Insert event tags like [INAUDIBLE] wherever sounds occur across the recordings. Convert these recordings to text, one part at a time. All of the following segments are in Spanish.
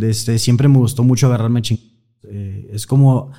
Desde siempre me gustó mucho agarrarme ching. Eh, es como.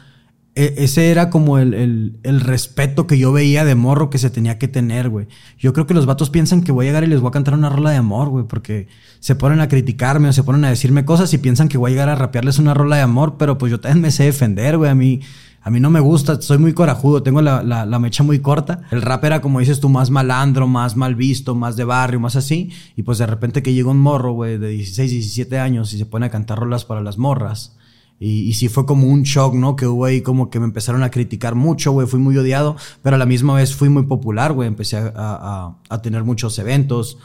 e- ese era como el, el- el respeto que yo veía de morro que se tenía que tener, güey. Yo creo que los vatos piensan que voy a llegar y les voy a cantar una rola de amor, güey, porque se ponen a criticarme o se ponen a decirme cosas y piensan que voy a llegar a rapearles una rola de amor, pero pues yo también me sé defender, güey. A mí, a mí no me gusta, soy muy corajudo, tengo la, la, mecha muy corta. El rap era, como dices tú, más malandro, más mal visto, más de barrio, más así. Y pues de repente que llega un morro, güey, de 16, 17 años y se pone a cantar rolas para las morras. Y, y sí fue como un shock, ¿no? Que hubo ahí como que me empezaron a criticar mucho, güey. Fui muy odiado, pero a la misma vez fui muy popular, güey. Empecé a- a tener muchos eventos.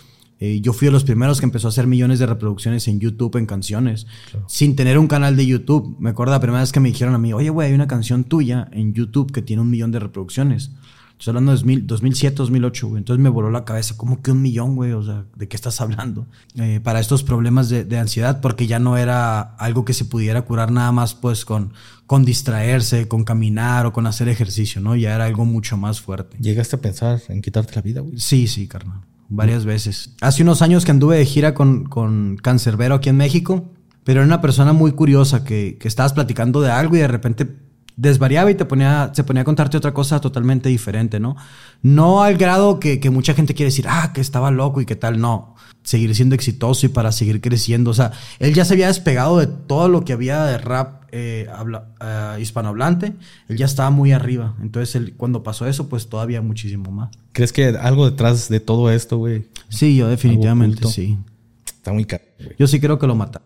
Eh, yo fui de los primeros que empezó a hacer millones de reproducciones en YouTube, en canciones, sin tener un canal de YouTube. Me acuerdo la primera vez que me dijeron a mí, oye, güey, hay una canción tuya en YouTube que tiene un millón de reproducciones. Estoy hablando de 2000 2007, 2008, güey. Entonces me voló la cabeza, ¿cómo que un millón, güey? O sea, ¿de qué estás hablando? Eh, para estos problemas de, de ansiedad, porque ya no era algo que se pudiera curar nada más, pues, con, con distraerse, con caminar o con hacer ejercicio, ¿no? Ya era algo mucho más fuerte. ¿Llegaste a pensar en quitarte la vida, güey? Sí, sí, carnal. Varias veces. Hace unos años que anduve de gira con, con Cancerbero aquí en México, pero era una persona muy curiosa que, que estabas platicando de algo y de repente desvariaba y te ponía, se ponía a contarte otra cosa totalmente diferente, ¿no? No al grado que, que mucha gente quiere decir, ah, que estaba loco y qué tal, no. Seguir siendo exitoso y para seguir creciendo. O sea, él ya se había despegado de todo lo que había de rap eh, habla- eh, hispanohablante. Él ya estaba muy arriba. Entonces, él, cuando pasó eso, pues todavía muchísimo más. ¿Crees que algo detrás de todo esto, güey? Sí, yo definitivamente sí. Está muy caro, güey. Yo sí creo que lo mata.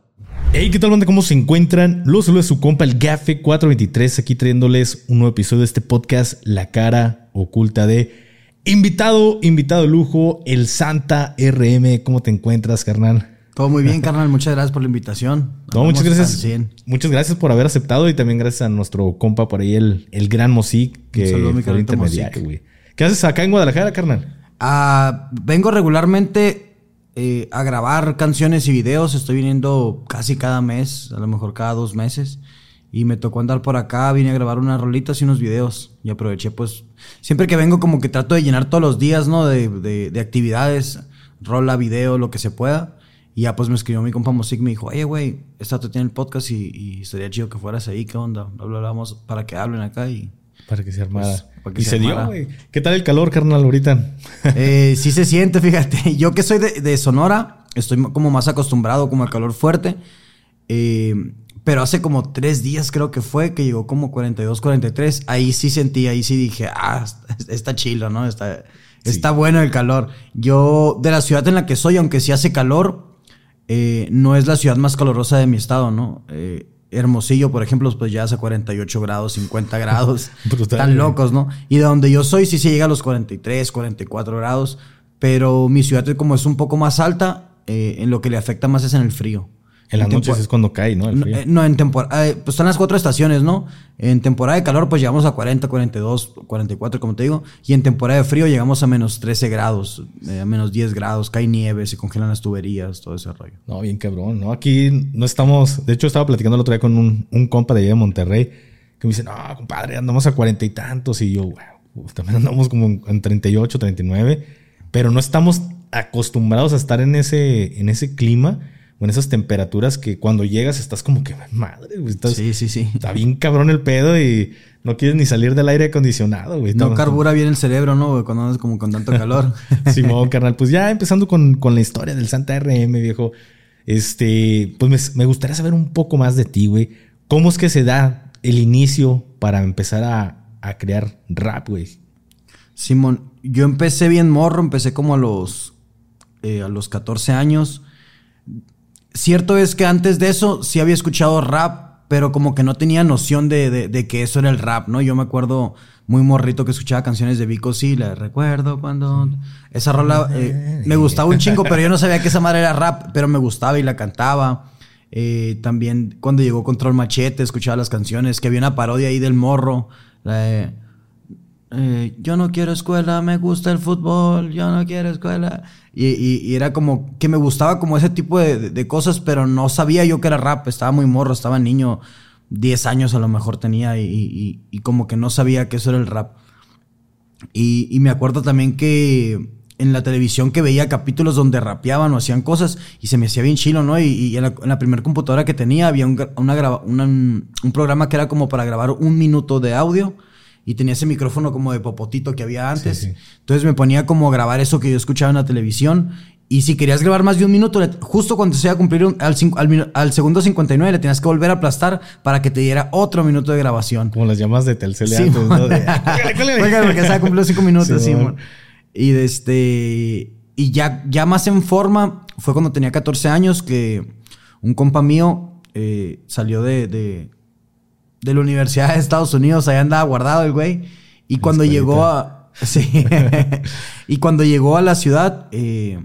Hey, ¿qué tal, banda? ¿Cómo se encuentran? Los saluda su compa, el Gafe423, aquí trayéndoles un nuevo episodio de este podcast, La Cara Oculta de Invitado, invitado de lujo, el Santa RM. ¿Cómo te encuentras, carnal? Todo muy bien, carnal. Muchas gracias por la invitación. [LAUGHS] No, muchas gracias. al 100. Muchas gracias por haber aceptado y también gracias a nuestro compa por ahí, el, el gran Mosic, que saludo, mi fue el carnalito intermediario, Mosic. güey. ¿Qué haces acá en Guadalajara, carnal? Ah, vengo regularmente eh, a grabar canciones y videos. Estoy viniendo casi cada mes, a lo mejor cada dos meses. Y me tocó andar por acá, vine a grabar unas rolitas y unos videos. Y aproveché, pues, siempre que vengo como que trato de llenar todos los días, ¿no? De, de- de actividades, rola, video, lo que se pueda. Y ya pues me escribió mi compa Music, me dijo, oye, güey, esta te tiene el podcast y, y estaría chido que fueras ahí, ¿qué onda? Bla, bla, bla, vamos para que hablen acá y... Para que se armara. Pues, para que y se se, dio, güey. ¿Qué tal el calor, carnal, ahorita? Eh, sí se siente, fíjate. [LAUGHS] Yo que soy de, de Sonora, estoy como más acostumbrado como al calor fuerte. Eh, pero hace como tres días creo que fue, que llegó como 42, 43. Ahí sí sentí, ahí sí dije, ah, está, chilo, ¿no? Está, está bueno el calor. Yo, de la ciudad en la que soy, aunque sí hace calor, eh, no es la ciudad más calurosa de mi estado, ¿no? Eh, Hermosillo, por ejemplo, pues ya hace 48 grados, 50 grados. [LAUGHS] Brutal, Tan locos, ¿no? Y de donde yo soy sí se llega a los 43, 44 grados, pero mi ciudad como es un poco más alta, eh, en lo que le afecta más es en el frío. En las noches es cuando cae, ¿no? El No, frío. eh, no, en temporada, pues están las cuatro estaciones, ¿no? En temporada de calor pues llegamos a 40, 42, 44, como te digo, y en temporada de frío llegamos a menos 13 grados, eh, a menos 10 grados, cae nieve, se congelan las tuberías, todo ese rollo. No, bien cabrón, ¿no? Aquí no estamos. De hecho, estaba platicando el otro día con un, un compa de allá de Monterrey que me dice, no, compadre, andamos a cuarenta y tantos. Y yo, wow, también andamos como en 38, 39. Pero no estamos acostumbrados a estar en ese, en ese clima en esas temperaturas que cuando llegas estás como que, madre, güey, estás- Sí, sí, sí. está bien cabrón el pedo y no quieres ni salir del aire acondicionado, güey. No carbura bien el cerebro, ¿no? güey? Cuando andas como con tanto [LAUGHS] calor. Simón, carnal. Pues ya empezando con, con la historia del Santa RM, viejo. Este, pues me, me gustaría saber un poco más de ti, güey. ¿Cómo es que se da el inicio para empezar a, a crear rap, güey? Simón, yo empecé bien morro, empecé como a los, eh, a los 14 años. Cierto es que antes de eso sí había escuchado rap, pero como que no tenía noción de, de- de que eso era el rap, ¿no? Yo me acuerdo muy morrito que escuchaba canciones de Vico sí, la recuerdo cuando... Esa rola eh, me gustaba un chingo, pero yo no sabía que esa madre era rap, pero me gustaba y la cantaba. Eh, también cuando llegó Control Machete, escuchaba las canciones, que había una parodia ahí del morro. La de, eh, yo no quiero escuela, me gusta el fútbol, yo no quiero escuela. Y, era como que me gustaba como ese tipo de, cosas, pero no sabía yo que era rap, estaba muy morro, estaba niño, 10 años a lo mejor tenía y, como que no sabía que eso era el rap. Y, me acuerdo también que en la televisión que veía capítulos donde rapeaban o hacían cosas y se me hacía bien chilo, ¿no? Y, en, la, primera computadora que tenía había un programa que era como para grabar un minuto de audio y tenía ese micrófono como de popotito que había antes. Entonces me ponía como a grabar eso que yo escuchaba en la televisión. Y si querías grabar más de un minuto, justo cuando se iba a cumplir al, al, segundo 59, le tenías que volver a aplastar para que te diera otro minuto de grabación. Como las llamas de Telcel sí, antes, ¿no? [LAUGHS] porque se ha cumplido cinco minutos, sí, y de este. Y ya, ya más en forma, fue cuando tenía 14 años que un compa mío eh, salió de, de, de, la Universidad de Estados Unidos, ahí andaba guardado el güey. Y cuando llegó a. [LAUGHS] Sí. [LAUGHS] y cuando llegó a la ciudad, eh,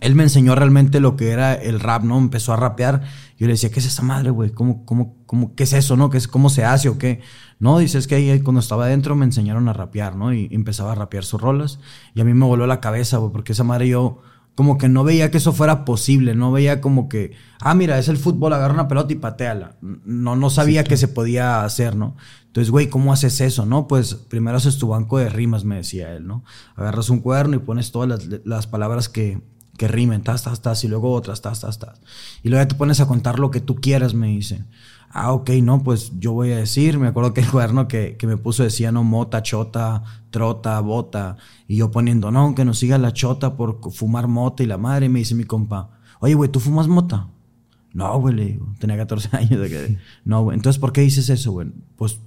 él me enseñó realmente lo que era el rap, ¿no? Empezó a rapear. Yo le decía, ¿qué es esa madre, güey? ¿Cómo, cómo, cómo, qué es eso, no? ¿Qué es, ¿Cómo se hace o qué? No, dices que ahí cuando estaba adentro me enseñaron a rapear, ¿no? Y empezaba a rapear sus rolas. Y a mí me voló la cabeza, güey, porque esa madre yo como que no veía que eso fuera posible. No veía como que, ah, mira, es el fútbol, agarra una pelota y pateala. No, no sabía que se podía hacer, ¿no? Entonces, güey, ¿cómo haces eso, no? Pues primero haces tu banco de rimas, me decía él, ¿no? Agarras un cuaderno y pones todas las, las palabras que que rimen, tas, tas, tas, y luego otras, tas, tas, tas. Y luego ya te pones a contar lo que tú quieras, me dice. Ah, ok, no, pues yo voy a decir, me acuerdo que el cuaderno que, que me puso decía, no, mota, chota, trota, bota. Y yo poniendo, no, que nos siga la chota por fumar mota y la madre, me dice mi compa, oye, güey, ¿tú fumas mota? No, güey, le digo, tenía 14 [LAUGHS] años de que... No, güey, entonces, ¿por qué dices eso, güey? Pues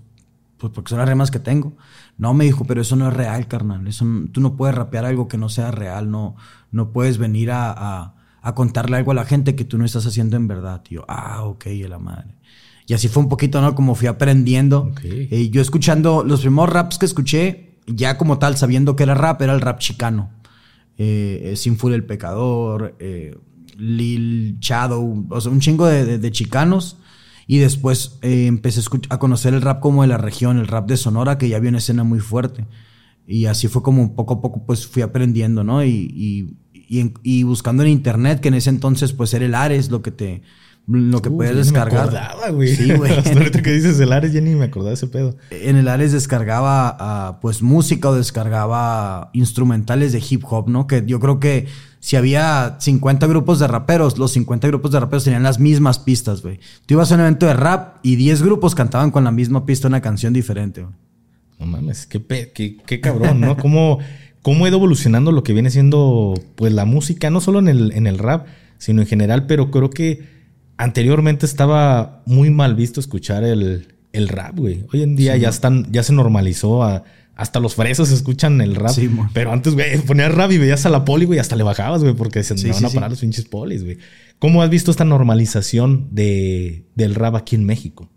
pues porque son las remas que tengo. No, me dijo, pero eso no es real, carnal. Eso, tú no puedes rapear algo que no sea real. No, no puedes venir a, a, contarle algo a la gente que tú no estás haciendo en verdad, tío. Ah, ok, la madre. Y así fue un poquito, ¿no? Como fui aprendiendo. Eh, yo escuchando los primeros raps que escuché, ya como tal, sabiendo que era rap, era el rap chicano. Eh, eh Full el Pecador, eh, Lil Shadow, o sea, un chingo de, de chicanos y después eh, empecé a, conocer el rap como de la región, el rap de Sonora, que ya había una escena muy fuerte. Y así fue como poco a poco pues fui aprendiendo, ¿no? Y, y, buscando en internet, que en ese entonces pues era el Ares lo que te... Lo que puedes descargar. Me acordaba, güey. Sí, güey. Hasta [LAUGHS] ahorita que dices el Ares ya ni me acordaba de ese pedo. En el Ares descargaba ah, pues música o descargaba instrumentales de hip hop, ¿no? Que yo creo que si había 50 grupos de raperos, los 50 grupos de raperos tenían las mismas pistas, güey. Tú ibas a un evento de rap y 10 grupos cantaban con la misma pista una canción diferente, güey. No mames, qué, qué, cabrón, ¿no? ¿Cómo, ¿Cómo ha ido evolucionando lo que viene siendo pues la música, no solo en el, en el rap, sino en general, pero creo que anteriormente estaba muy mal visto escuchar el, el rap, güey. Hoy en día ya están, ya se normalizó a hasta los fresos escuchan el rap. pero antes, güey, ponías rap y veías a la poli, güey, hasta le bajabas, güey, porque se van a parar los pinches polis, güey. ¿Cómo has visto esta normalización de, del rap aquí en México?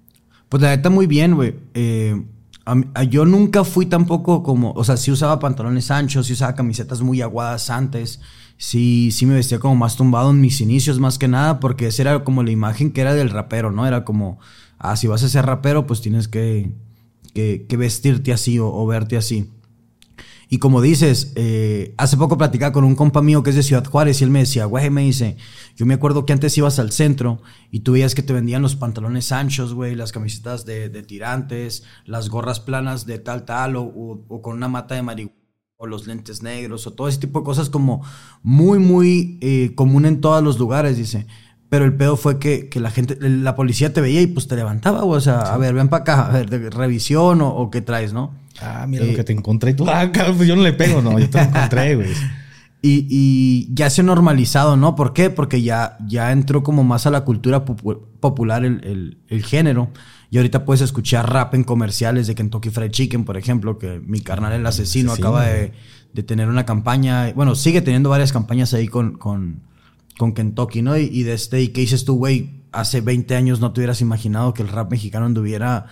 Pues la neta, muy bien, güey. Eh, yo nunca fui tampoco como, o sea, sí usaba pantalones anchos, sí usaba camisetas muy aguadas antes, sí, sí me vestía como más tumbado en mis inicios, más que nada, porque esa era como la imagen que era del rapero, ¿no? Era como, ah, si vas a ser rapero, pues tienes que que, vestirte así o, verte así. Y como dices, eh, hace poco platicaba con un compa mío que es de Ciudad Juárez y él me decía, güey, me dice, yo me acuerdo que antes ibas al centro y tú veías que te vendían los pantalones anchos, güey, las camisetas de, tirantes, las gorras planas de tal, tal, o, con una mata de marihuana, o los lentes negros, o todo ese tipo de cosas como muy, muy eh, común en todos los lugares, dice. Pero el pedo fue que, la gente, la policía te veía y pues te levantaba, o sea, a ver, ven para acá, a ver, de revisión o, qué traes, ¿no? Ah, mira lo eh, que te encontré. Y tú, ah, pues yo no le pego, no, yo te lo encontré, güey. [LAUGHS] Y, ya se ha normalizado, ¿no? ¿Por qué? Porque ya, ya entró como más a la cultura popular el, género. Y ahorita puedes escuchar rap en comerciales de Kentucky Fried Chicken, por ejemplo, que mi carnal el asesino, acaba de, tener una campaña, bueno, sigue teniendo varias campañas ahí con, con con Kentucky, ¿no? Y, de este, y qué dices tú, güey, hace 20 años no te hubieras imaginado que el rap mexicano anduviera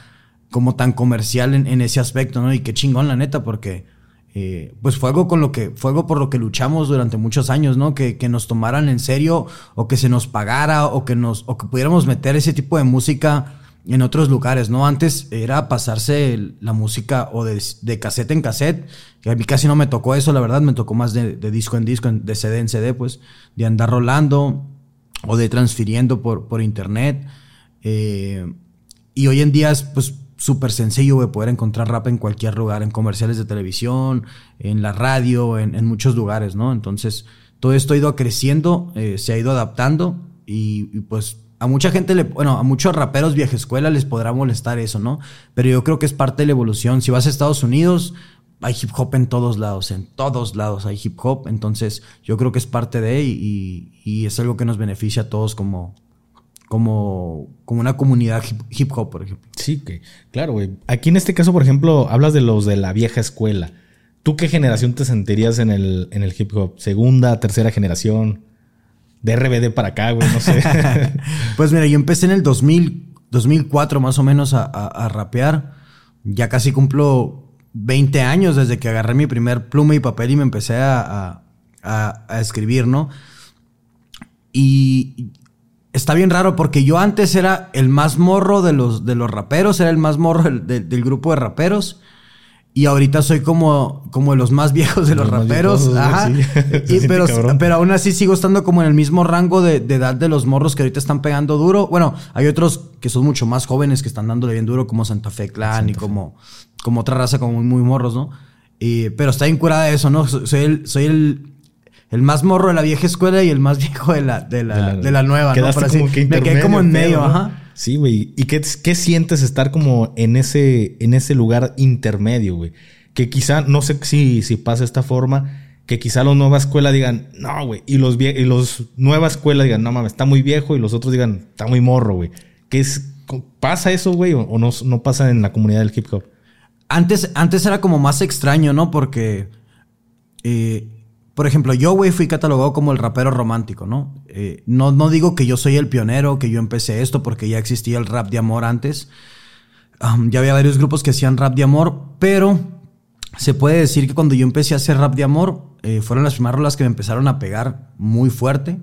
como tan comercial en, ese aspecto, ¿no? Y qué chingón, la neta, porque eh, pues fue algo con lo que, fue algo por lo que luchamos durante muchos años, ¿no? Que, que, nos tomaran en serio, o que se nos pagara, o que nos, o que pudiéramos meter ese tipo de música en otros lugares, ¿no? Antes era pasarse la música o de, de cassette en cassette, que a mí casi no me tocó eso, la verdad, me tocó más de, disco en disco, de CD en CD, pues, de andar rolando o de transfiriendo por, por internet. Eh, y hoy en día, pues, súper sencillo, güey, poder encontrar rap en cualquier lugar, en comerciales de televisión, en la radio, en, muchos lugares, ¿no? Entonces, todo esto ha ido creciendo, eh, se ha ido adaptando y, pues a mucha gente, le, bueno, a muchos raperos vieja escuela les podrá molestar eso, ¿no? Pero yo creo que es parte de la evolución. Si vas a Estados Unidos, hay hip hop en todos lados, en todos lados hay hip hop. Entonces, yo creo que es parte de y, y es algo que nos beneficia a todos como, como, como una comunidad hip, hop, por ejemplo. Sí, que, claro, güey. Aquí en este caso, por ejemplo, hablas de los de la vieja escuela. ¿Tú qué generación te sentirías en el, en el hip hop? ¿Segunda, tercera generación? De RBD para acá, güey, no sé. [LAUGHS] pues mira, yo empecé en el 2000, 2004 más o menos a, a, rapear. Ya casi cumplo 20 años desde que agarré mi primer pluma y papel y me empecé a, a escribir, ¿no? Y está bien raro porque yo antes era el más morro de los, de los raperos, era el más morro del, grupo de raperos. Y ahorita soy como, como de los más [LAUGHS] viejos de los, raperos. Ajá. [LAUGHS] pero, pero aún así sigo estando como en el mismo rango de, edad de los morros que ahorita están pegando duro. Bueno, hay otros que son mucho más jóvenes que están dándole bien duro, como Santa Fe Clan y como, como otra raza como muy, morros, ¿no? pero está bien curada eso, ¿no? Soy el, soy el, el más morro de la vieja escuela y el más [LAUGHS] viejo de la, de la, de la, nueva. ¿no? como que me quedé como en medio, ajá. Sí, güey. ¿Y qué, qué, sientes estar como en ese, en ese lugar intermedio, güey? Que quizá, no sé si, si pasa esta forma, que quizá los nueva escuela digan, no, güey. Y los, y los nueva escuela digan, no mames, está muy viejo. Y los otros digan, está muy morro, güey. ¿Qué ¿Pasa eso, güey? ¿O no, no pasa en la comunidad del hip hop? Antes, antes era como más extraño, ¿no? Porque eh, por ejemplo, yo, güey, fui catalogado como el rapero romántico, ¿no? Eh, ¿no? No digo que yo soy el pionero, que yo empecé esto, porque ya existía el rap de amor antes. ya había varios grupos que hacían rap de amor, pero se puede decir que cuando yo empecé a hacer rap de amor, eh, fueron las primeras rolas que me empezaron a pegar muy fuerte.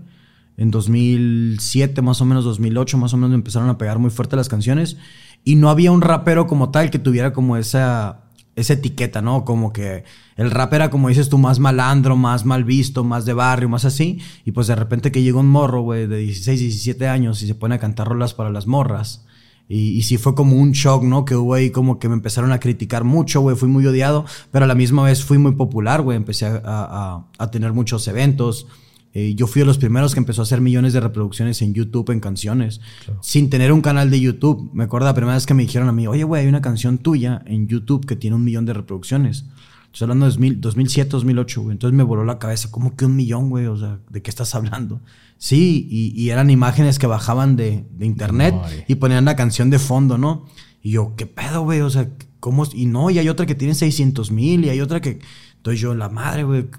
En 2007, más o menos, 2008, más o menos, me empezaron a pegar muy fuerte las canciones. Y no había un rapero como tal que tuviera como esa esa etiqueta, ¿no? Como que el rap era, como dices tú, más malandro, más mal visto, más de barrio, más así. Y pues de repente que llega un morro, güey, de 16, 17 años y se pone a cantar rolas para las morras. Y, y sí fue como un shock, ¿no? Que hubo ahí como que me empezaron a criticar mucho, güey. Fui muy odiado, pero a la misma vez fui muy popular, güey. Empecé a, tener muchos eventos. Eh, yo fui de los primeros que empezó a hacer millones de reproducciones en YouTube, en canciones, sin tener un canal de YouTube. Me acuerdo la primera vez que me dijeron a mí, oye, güey, hay una canción tuya en YouTube que tiene un millón de reproducciones. Estoy hablando de 2007, 2008, güey. Entonces me voló la cabeza, ¿cómo que un millón, güey? O sea, ¿de qué estás hablando? Sí, y, eran imágenes que bajaban de, internet y ponían la canción de fondo, ¿no? Y yo, ¿qué pedo, güey? O sea, ¿cómo? Y no, y hay otra que tiene 600 mil y hay otra que entonces yo, la madre, güey.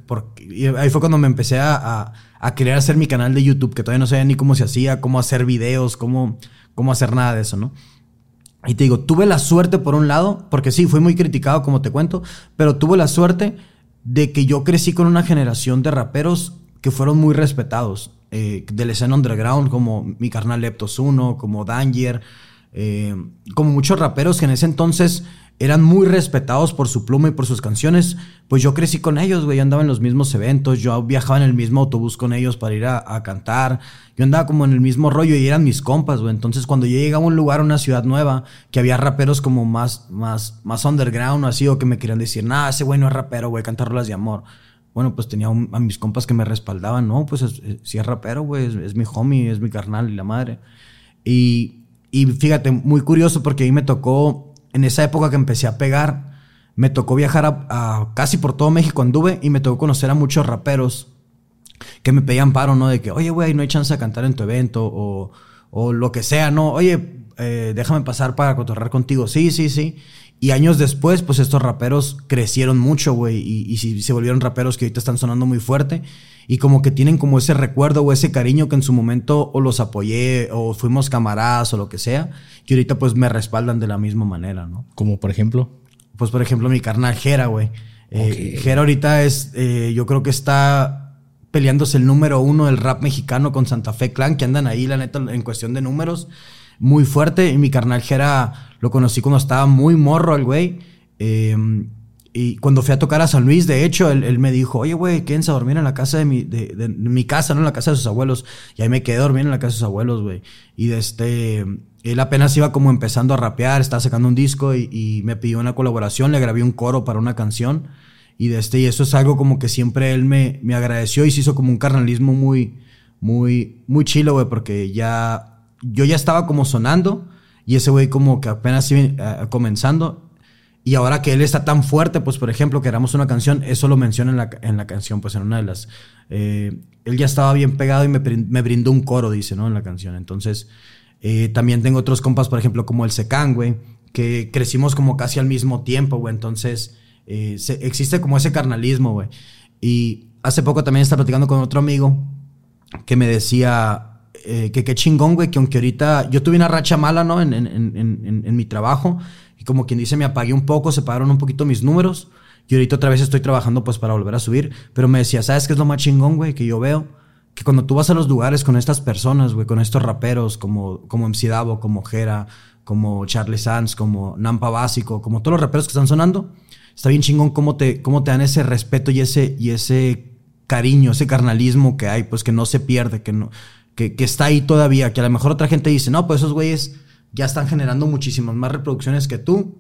Ahí fue cuando me empecé a, a, querer hacer mi canal de YouTube, que todavía no sabía ni cómo se hacía, cómo hacer videos, cómo, cómo hacer nada de eso, ¿no? Y te digo, tuve la suerte por un lado, porque sí, fui muy criticado, como te cuento, pero tuve la suerte de que yo crecí con una generación de raperos que fueron muy respetados. Eh, de la escena underground, como mi carnal Leptos 1, como Danger, eh, como muchos raperos que en ese entonces eran muy respetados por su pluma y por sus canciones. Pues yo crecí con ellos, güey. Yo andaba en los mismos eventos, yo viajaba en el mismo autobús con ellos para ir a, cantar. Yo andaba como en el mismo rollo y eran mis compas, güey. Entonces cuando yo llegaba a un lugar, a una ciudad nueva, que había raperos como más, más, más underground o así, o que me querían decir, nah, ese güey no es rapero, güey, cantar rolas de amor. Bueno, pues tenía a mis compas que me respaldaban, no, pues si es rapero, güey, es, mi homie, es mi carnal y la madre. Y, y fíjate, muy curioso porque ahí me tocó en esa época que empecé a pegar, me tocó viajar a, casi por todo México anduve y me tocó conocer a muchos raperos que me pedían paro, ¿no? De que, oye, güey, no hay chance de cantar en tu evento o, o lo que sea, ¿no? Oye, eh, déjame pasar para cotorrar contigo. Sí, sí, sí. Y años después, pues estos raperos crecieron mucho, güey, y, y, se volvieron raperos que ahorita están sonando muy fuerte. Y como que tienen como ese recuerdo o ese cariño que en su momento o los apoyé o fuimos camaradas o lo que sea. Y ahorita pues me respaldan de la misma manera, ¿no? Como por ejemplo. Pues por ejemplo mi carnal Jera, güey. Eh, Jera ahorita es, eh, yo creo que está peleándose el número uno del rap mexicano con Santa Fe Clan, que andan ahí, la neta, en cuestión de números muy fuerte. Y mi carnal Jera lo conocí cuando estaba muy morro el güey. Em, y cuando fui a tocar a San Luis, de hecho, él, me dijo, oye, güey, quédense a dormir en la casa de mi, mi casa, no en la casa de sus abuelos. Y ahí me quedé a dormir en la casa de sus abuelos, güey. Y de este, él apenas iba como empezando a rapear, estaba sacando un disco y, me pidió una colaboración, le grabé un coro para una canción. Y, de este, y eso es algo como que siempre él me, me agradeció y se hizo como un carnalismo muy, muy, muy chilo, güey, porque ya, yo ya estaba como sonando y ese güey como que apenas iba uh, comenzando. Y ahora que él está tan fuerte, pues por ejemplo, que una canción, eso lo menciona en la, en la canción, pues en una de las... Eh, él ya estaba bien pegado y me, me, brindó un coro, dice, ¿no? En la canción. Entonces, eh, también tengo otros compas, por ejemplo, como el Secan, güey, que crecimos como casi al mismo tiempo, güey. Entonces, eh, existe como ese carnalismo, güey. Y hace poco también estaba platicando con otro amigo que me decía eh, que qué chingón, güey, que aunque ahorita yo tuve una racha mala, ¿no? En, en, en, mi trabajo, y como quien dice, me apagué un poco, se pagaron un poquito mis números, y ahorita otra vez estoy trabajando pues para volver a subir, pero me decía, ¿sabes qué es lo más chingón, güey? Que yo veo que cuando tú vas a los lugares con estas personas, güey, con estos raperos como, como MC Davo, como Jera, como Charlie Sands, como Nampa Básico, como todos los raperos que están sonando, está bien chingón cómo te, cómo te dan ese respeto y ese, y ese cariño, ese carnalismo que hay, pues que no se pierde, que, no, que, que está ahí todavía, que a lo mejor otra gente dice, no, pues esos güeyes ya están generando muchísimas más reproducciones que tú,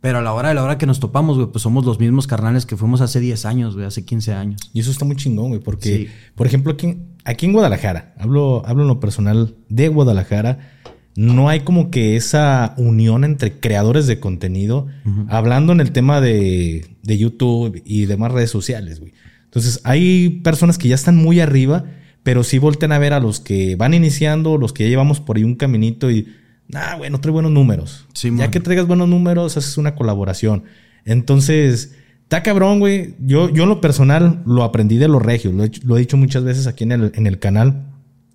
pero a la hora de la hora que nos topamos, güey, pues somos los mismos carnales que fuimos hace 10 años, güey, hace 15 años. Y eso está muy chingón, güey, porque, por ejemplo, aquí, aquí en Guadalajara, hablo, hablo en lo personal de Guadalajara, no hay como que esa unión entre creadores de contenido, hablando en el tema de, de YouTube y demás redes sociales, güey. Entonces, hay personas que ya están muy arriba, pero sí voltean a ver a los que van iniciando, los que ya llevamos por ahí un caminito y Ah, güey, no trae buenos números. ya que traigas buenos números, haces una colaboración. Entonces, está cabrón, güey. Yo, yo en lo personal lo aprendí de los regios. Lo he, dicho muchas veces aquí en el, en el canal.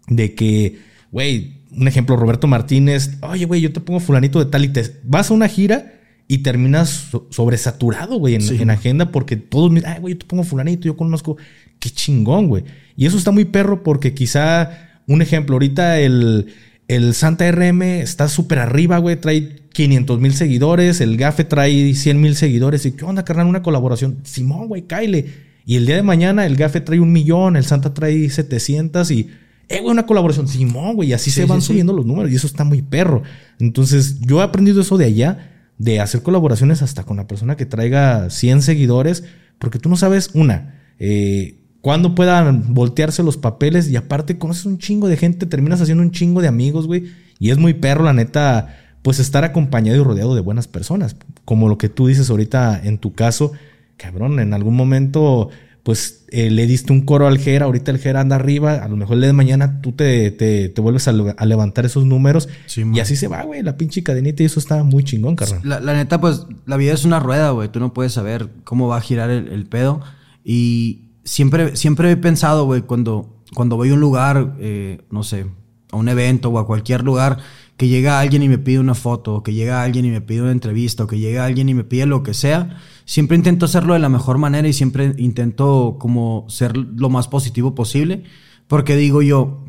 De que, güey, un ejemplo, Roberto Martínez. Oye, güey, yo te pongo fulanito de tal y te vas a una gira y terminas sobresaturado, güey, en, en, agenda porque todos me ay, güey, yo te pongo fulanito, yo conozco. Qué chingón, güey. Y eso está muy perro porque quizá, un ejemplo, ahorita el el Santa RM está súper arriba, güey. Trae 500 mil seguidores. El Gafe trae 100 mil seguidores. ¿Y qué onda, carnal? Una colaboración. Simón, güey, Kyle. Y el día de mañana el Gafe trae un millón. El Santa trae 700 y... Eh, güey, una colaboración. Simón, güey. Y así se van subiendo los números. Y eso está muy perro. Entonces, yo he aprendido eso de allá. De hacer colaboraciones hasta con la persona que traiga 100 seguidores. Porque tú no sabes, una... Eh, cuando puedan voltearse los papeles y aparte conoces un chingo de gente, terminas haciendo un chingo de amigos, güey. Y es muy perro, la neta, pues estar acompañado y rodeado de buenas personas. Como lo que tú dices ahorita en tu caso, cabrón, en algún momento, pues eh, le diste un coro al Jera, ahorita el Jera anda arriba, a lo mejor el día de mañana tú te, te, vuelves a, levantar esos números y así se va, güey, la pinche cadenita y eso está muy chingón, carnal. La, neta, pues la vida es una rueda, güey, tú no puedes saber cómo va a girar el, el pedo y siempre, siempre he pensado, güey, cuando, cuando voy a un lugar, eh, no sé, a un evento o a cualquier lugar, que llega alguien y me pide una foto, o que llega alguien y me pide una entrevista, o que llega alguien y me pide lo que sea, siempre intento hacerlo de la mejor manera y siempre intento como ser lo más positivo posible, porque digo yo,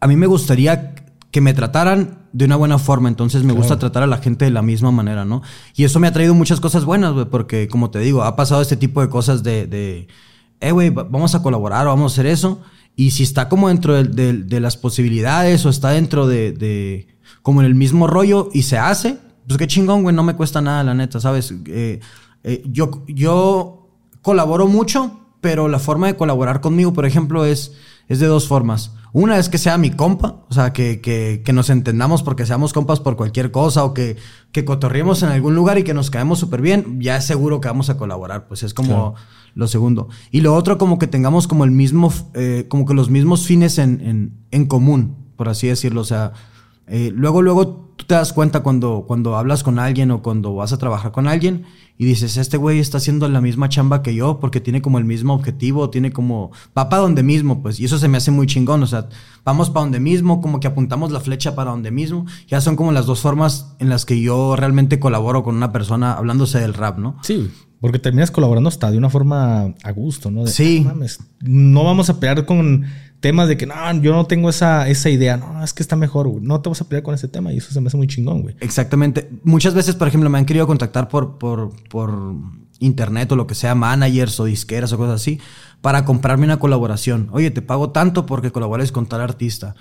a mí me gustaría que me trataran de una buena forma, entonces me gusta tratar a la gente de la misma manera, ¿no? Y eso me ha traído muchas cosas buenas, güey, porque como te digo, ha pasado este tipo de cosas de, de eh, güey, vamos a colaborar, vamos a hacer eso. Y si está como dentro de, las posibilidades o está dentro de, como en el mismo rollo y se hace, pues qué chingón, güey, no me cuesta nada, la neta, ¿sabes? Eh, eh, yo, yo colaboro mucho, pero la forma de colaborar conmigo, por ejemplo, es, es de dos formas. Una es que sea mi compa, o sea, que, que, que nos entendamos porque seamos compas por cualquier cosa o que, que cotorriemos en algún lugar y que nos caemos súper bien, ya es seguro que vamos a colaborar, pues es como lo segundo. Y lo otro, como que tengamos como el mismo, eh, como que los mismos fines en, en, en común, por así decirlo, o sea, eh, luego, luego tú te das cuenta cuando, cuando hablas con alguien o cuando vas a trabajar con alguien y dices, este güey está haciendo la misma chamba que yo porque tiene como el mismo objetivo, tiene como, va para donde mismo, pues, y eso se me hace muy chingón, o sea, vamos para donde mismo, como que apuntamos la flecha para donde mismo, ya son como las dos formas en las que yo realmente colaboro con una persona hablándose del rap, ¿no? Sí, porque terminas colaborando hasta de una forma a gusto, ¿no? sí. no vamos a pelear con temas de que no, yo no tengo esa, esa idea. No, es que está mejor, güey. No te vas a pelear con ese tema y eso se me hace muy chingón, güey. Exactamente. Muchas veces, por ejemplo, me han querido contactar por, por, por internet o lo que sea, managers o disqueras o cosas así, para comprarme una colaboración. Oye, te pago tanto porque colabores con tal artista.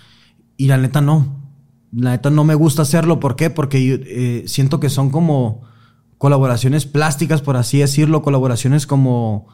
Y la neta no. la neta no me gusta hacerlo. ¿Por qué? Porque yo, eh, siento que son como colaboraciones plásticas, por así decirlo, colaboraciones como,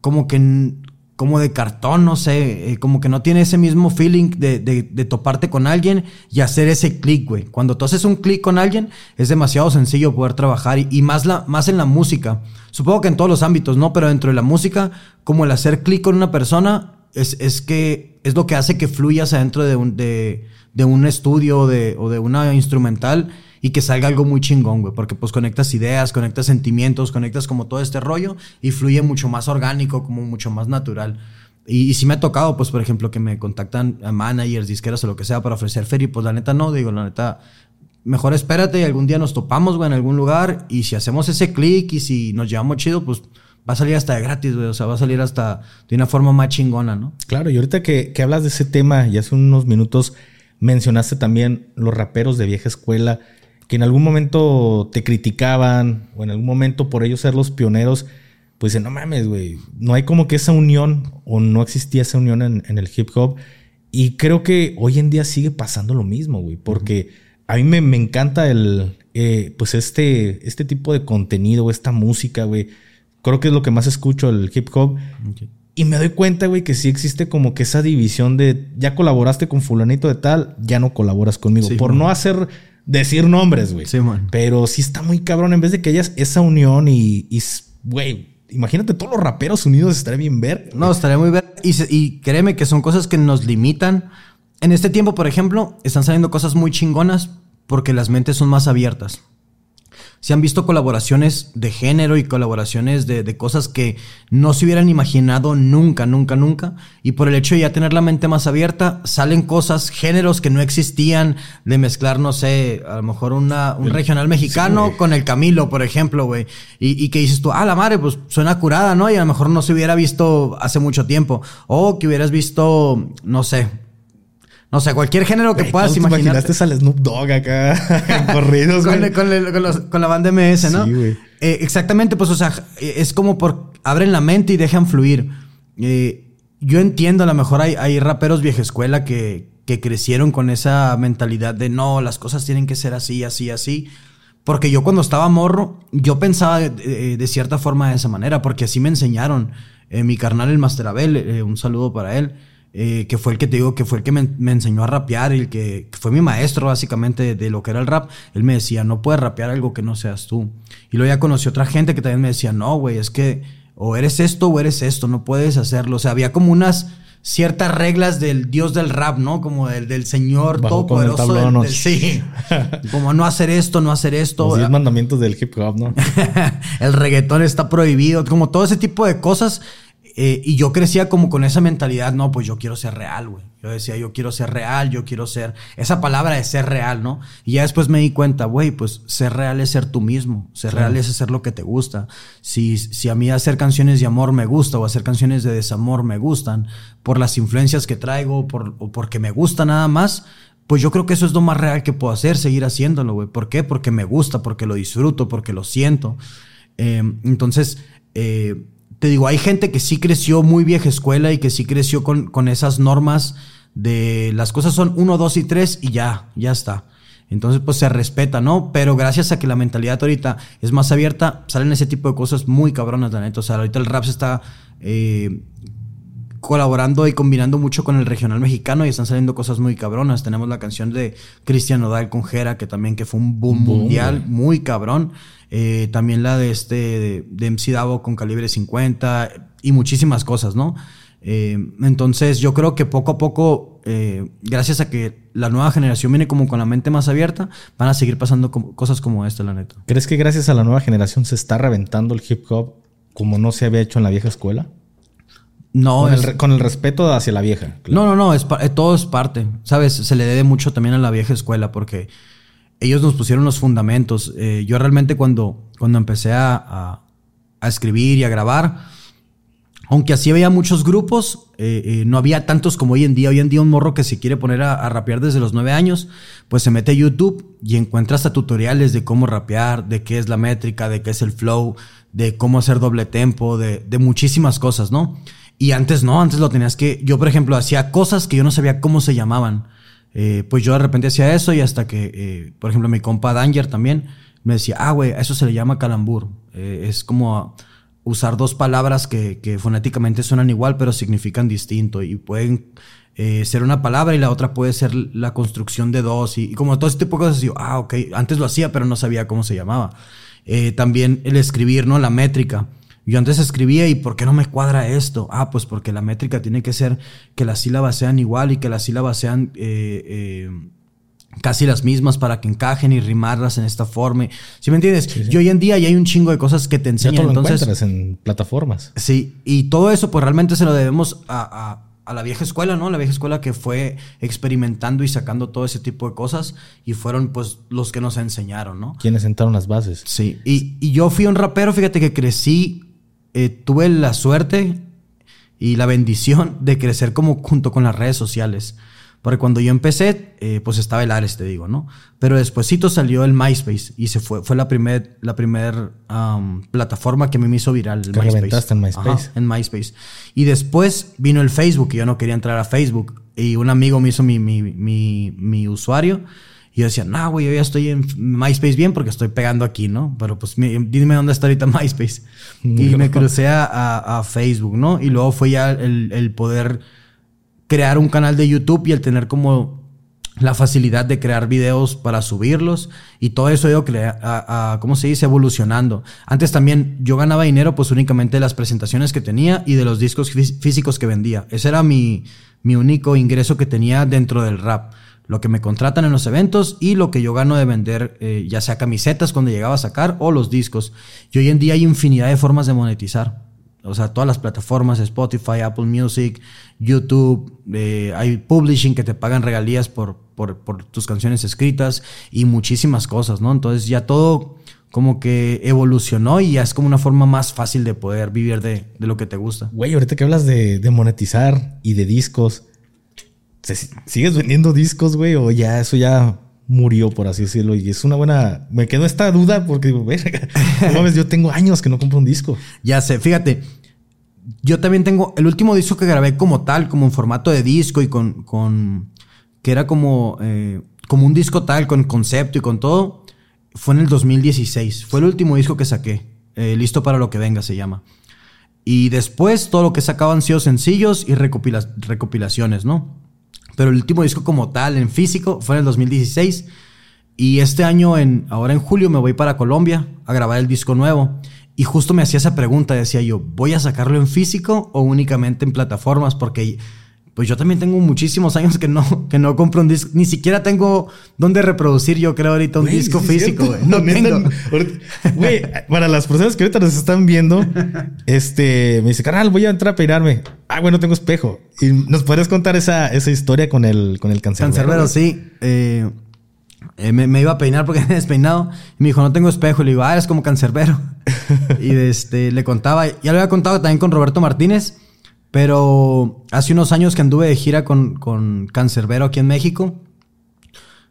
como que, como de cartón, no sé, eh, como que no tiene ese mismo feeling de, de, de toparte con alguien y hacer ese clic, güey. Cuando tú haces un clic con alguien, es demasiado sencillo poder trabajar y, más, la, más en la música. Supongo que en todos los ámbitos, ¿no? Pero dentro de la música, como el hacer clic con una persona, es, es que es lo que hace que fluyas adentro de un, de, de un estudio de, o de una instrumental y que salga algo muy chingón, güey, porque pues conectas ideas, conectas sentimientos, conectas como todo este rollo y fluye mucho más orgánico, como mucho más natural. Y, y sí me ha tocado, pues, por ejemplo, que me contactan a managers, disqueras o lo que sea para ofrecer feria, pues la neta no, digo, la neta, mejor espérate y algún día nos topamos, güey, en algún lugar y si hacemos ese clic y si nos llevamos chido, pues va a salir hasta de gratis, güey. O sea, va a salir hasta de una forma más chingona, ¿no? Claro, y ahorita que, que hablas de ese tema, y hace unos minutos mencionaste también los raperos de vieja escuela que en algún momento te criticaban o en algún momento por ellos ser los pioneros, pues dicen, no mames, güey, no hay como que esa unión o no existía esa unión en, en, el hip hop. Y creo que hoy en día sigue pasando lo mismo, güey, porque a mí me, me encanta el, eh, pues este, este tipo de contenido, esta música, güey. Creo que es lo que más escucho, el hip hop. Okay. Y me doy cuenta, güey, que sí existe como que esa división de ya colaboraste con fulanito de tal, ya no colaboras conmigo. Sí, por no hacer decir nombres, güey. Sí, man. Pero sí está muy cabrón en vez de que haya esa unión y, güey, imagínate todos los raperos unidos, estaría bien ver. No, estaría muy ver. Y, y créeme que son cosas que nos limitan. En este tiempo, por ejemplo, están saliendo cosas muy chingonas porque las mentes son más abiertas se han visto colaboraciones de género y colaboraciones de, de, cosas que no se hubieran imaginado nunca, nunca, nunca. Y por el hecho de ya tener la mente más abierta, salen cosas, géneros que no existían, de mezclar, no sé, a lo mejor una, un regional mexicano sí, con el Camilo, por ejemplo, güey. Y, y, que dices tú, ah, la madre, pues suena curada, ¿no? Y a lo mejor no se hubiera visto hace mucho tiempo. O que hubieras visto, no sé, no sé, cualquier género que puedas imaginar. imaginaste al Snoop Dogg acá [LAUGHS] corridos, con, con, el, con, los, con, la banda MS, ¿no? Sí, güey. Eh, exactamente, pues, o sea, es como por abren la mente y dejan fluir. Eh, yo entiendo, a lo mejor hay, hay raperos vieja escuela que, que crecieron con esa mentalidad de no, las cosas tienen que ser así, así, así. Porque yo cuando estaba morro, yo pensaba de, de cierta forma de esa manera, porque así me enseñaron. Eh, mi carnal, el Master Abel, eh, un saludo para él eh, que fue el que te digo, que fue el que me, me enseñó a rapear y el que, que, fue mi maestro básicamente de, de, lo que era el rap, él me decía, no puedes rapear algo que no seas tú. Y luego ya conocí otra gente que también me decía, no, güey, es que o eres esto o eres esto, no puedes hacerlo. O sea, había como unas ciertas reglas del dios del rap, ¿no? Como del, del señor Bajo todopoderoso. Del, del, sí. [LAUGHS] como no hacer esto, no hacer esto. Los diez mandamientos del hip hop, ¿no? [LAUGHS] el reggaetón está prohibido. Como todo ese tipo de cosas eh, y yo crecía como con esa mentalidad, no, pues yo quiero ser real, güey. Yo decía, yo quiero ser real, yo quiero ser... Esa palabra de ser real, ¿no? Y ya después me di cuenta, güey, pues ser real es ser tú mismo. Ser real es hacer lo que te gusta. Si, si a mí hacer canciones de amor me gusta o hacer canciones de desamor me gustan, por las influencias que traigo por, o porque me gusta nada más, pues yo creo que eso es lo más real que puedo hacer, seguir haciéndolo, güey. ¿Por qué? Porque me gusta, porque lo disfruto, porque lo siento. Eh, entonces... Eh, te digo, hay gente que sí creció muy vieja escuela y que sí creció con, con esas normas de las cosas son uno, dos y tres y ya, ya está. Entonces, pues se respeta, ¿no? Pero gracias a que la mentalidad ahorita es más abierta, salen ese tipo de cosas muy cabronas, la neta. O sea, ahorita el rap se está eh, colaborando y combinando mucho con el regional mexicano y están saliendo cosas muy cabronas. Tenemos la canción de Cristian Nodal con Jera, que también que fue un boom, boom mundial muy cabrón. Eh, también la de este de, de, MC Davo con calibre 50 y muchísimas cosas, ¿no? Eh, entonces yo creo que poco a poco, eh, gracias a que la nueva generación viene como con la mente más abierta, van a seguir pasando como, cosas como esta, la neta. ¿Crees que gracias a la nueva generación se está reventando el hip hop como no se había hecho en la vieja escuela? No, con, es, el, con el, respeto hacia la vieja. Claro. No, no, no, es, todo es parte. Sabes, se le debe mucho también a la vieja escuela porque ellos nos pusieron los fundamentos. Eh, yo realmente cuando, cuando empecé a, a, escribir y a grabar, aunque así había muchos grupos, eh, eh, no había tantos como hoy en día. Hoy en día un morro que se quiere poner a, a, rapear desde los nueve años, pues se mete a YouTube y encuentra hasta tutoriales de cómo rapear, de qué es la métrica, de qué es el flow, de cómo hacer doble tempo, de, de muchísimas cosas, ¿no? Y antes no, antes lo tenías que. Yo, por ejemplo, hacía cosas que yo no sabía cómo se llamaban. Eh, pues yo de repente hacía eso y hasta que, eh, por ejemplo, mi compa Danger también me decía, ah, güey, eso se le llama calambur. Eh, es como usar dos palabras que, fonéticamente suenan igual, pero significan distinto y pueden ser una palabra y la otra puede ser la construcción de dos y, como todo ese tipo de cosas. Yo, ah, ok, antes lo hacía, pero no sabía cómo se llamaba. también el escribir, ¿no? La métrica. Yo antes escribía y ¿por qué no me cuadra esto? Ah, pues porque la métrica tiene que ser que las sílabas sean igual y que las sílabas sean eh, eh, casi las mismas para que encajen y rimarlas en esta forma. ¿Sí me entiendes? Y hoy en día ya hay un chingo de cosas que te enseñan. Ya lo entonces, en plataformas. Sí, y todo eso pues realmente se lo debemos a, a la vieja escuela, ¿no? La vieja escuela que fue experimentando y sacando todo ese tipo de cosas y fueron pues los que nos enseñaron, ¿no? Quienes sentaron las bases. Sí, y, y yo fui un rapero, fíjate que crecí eh, tuve la suerte y la bendición de crecer como junto con las redes sociales. Porque cuando yo empecé, eh, pues estaba el Ares, te digo, ¿no? Pero despuésito salió el MySpace y se fue, fue la primera la primer, plataforma que me hizo viral. El MySpace. en MySpace. en MySpace. Y después vino el Facebook y yo no quería entrar a Facebook. Y un amigo me hizo mi, mi, mi, mi usuario. Y yo decía, no, güey, yo ya estoy en MySpace bien porque estoy pegando aquí, ¿no? Pero pues dime dónde está ahorita [LAUGHS] MySpace. Y me crucé a, Facebook, ¿no? Y luego fue ya el, poder crear un canal de YouTube y el tener como la facilidad de crear videos para subirlos y todo eso yo a, a, ¿cómo se dice? Evolucionando. Antes también yo ganaba dinero pues únicamente de las presentaciones que tenía y de los discos físicos que vendía. Ese era mi, mi único ingreso que tenía dentro del rap lo que me contratan en los eventos y lo que yo gano de vender, eh, ya sea camisetas cuando llegaba a sacar o los discos. Y hoy en día hay infinidad de formas de monetizar. O sea, todas las plataformas, Spotify, Apple Music, YouTube, eh, hay publishing que te pagan regalías por, por, por, tus canciones escritas y muchísimas cosas, ¿no? Entonces ya todo como que evolucionó y ya es como una forma más fácil de poder vivir de, de lo que te gusta. Güey, ahorita que hablas de, de monetizar y de discos, ¿Sigues vendiendo discos, güey? O ya eso ya murió, por así decirlo. Y es una buena. Me quedó esta duda porque digo, [LAUGHS] mames, yo tengo años que no compro un disco. Ya sé, fíjate. Yo también tengo el último disco que grabé como tal, como en formato de disco y con. con que era como. Eh, como un disco tal, con concepto y con todo. Fue en el 2016. Fue el último disco que saqué. Eh, Listo para lo que venga se llama. Y después todo lo que sacaban han sido sencillos y recopilaciones, ¿no? Pero el último disco como tal, en físico, fue en el 2016. Y este año, en, ahora en julio, me voy para Colombia a grabar el disco nuevo. Y justo me hacía esa pregunta, decía yo, ¿voy a sacarlo en físico o únicamente en plataformas? Porque pues yo también tengo muchísimos años que no, que no compro un disco. Ni siquiera tengo dónde reproducir, yo creo, ahorita un disco físico, güey. No tengo. Güey, para las personas que ahorita nos están viendo, este, me dice, carnal, voy a entrar a peinarme. Ah, bueno, tengo espejo. ¿Y nos podrías contar esa, esa historia con el, con el cancerbero? Cancerbero, sí. Eh, eh, me, iba a peinar porque [LAUGHS] había despeinado. Y me dijo, no tengo espejo. Y le digo, ah, eres como cancerbero. [LAUGHS] y este, le contaba, ya lo había contado también con Roberto Martínez. Pero hace unos años que anduve de gira con, con Cancerbero aquí en México,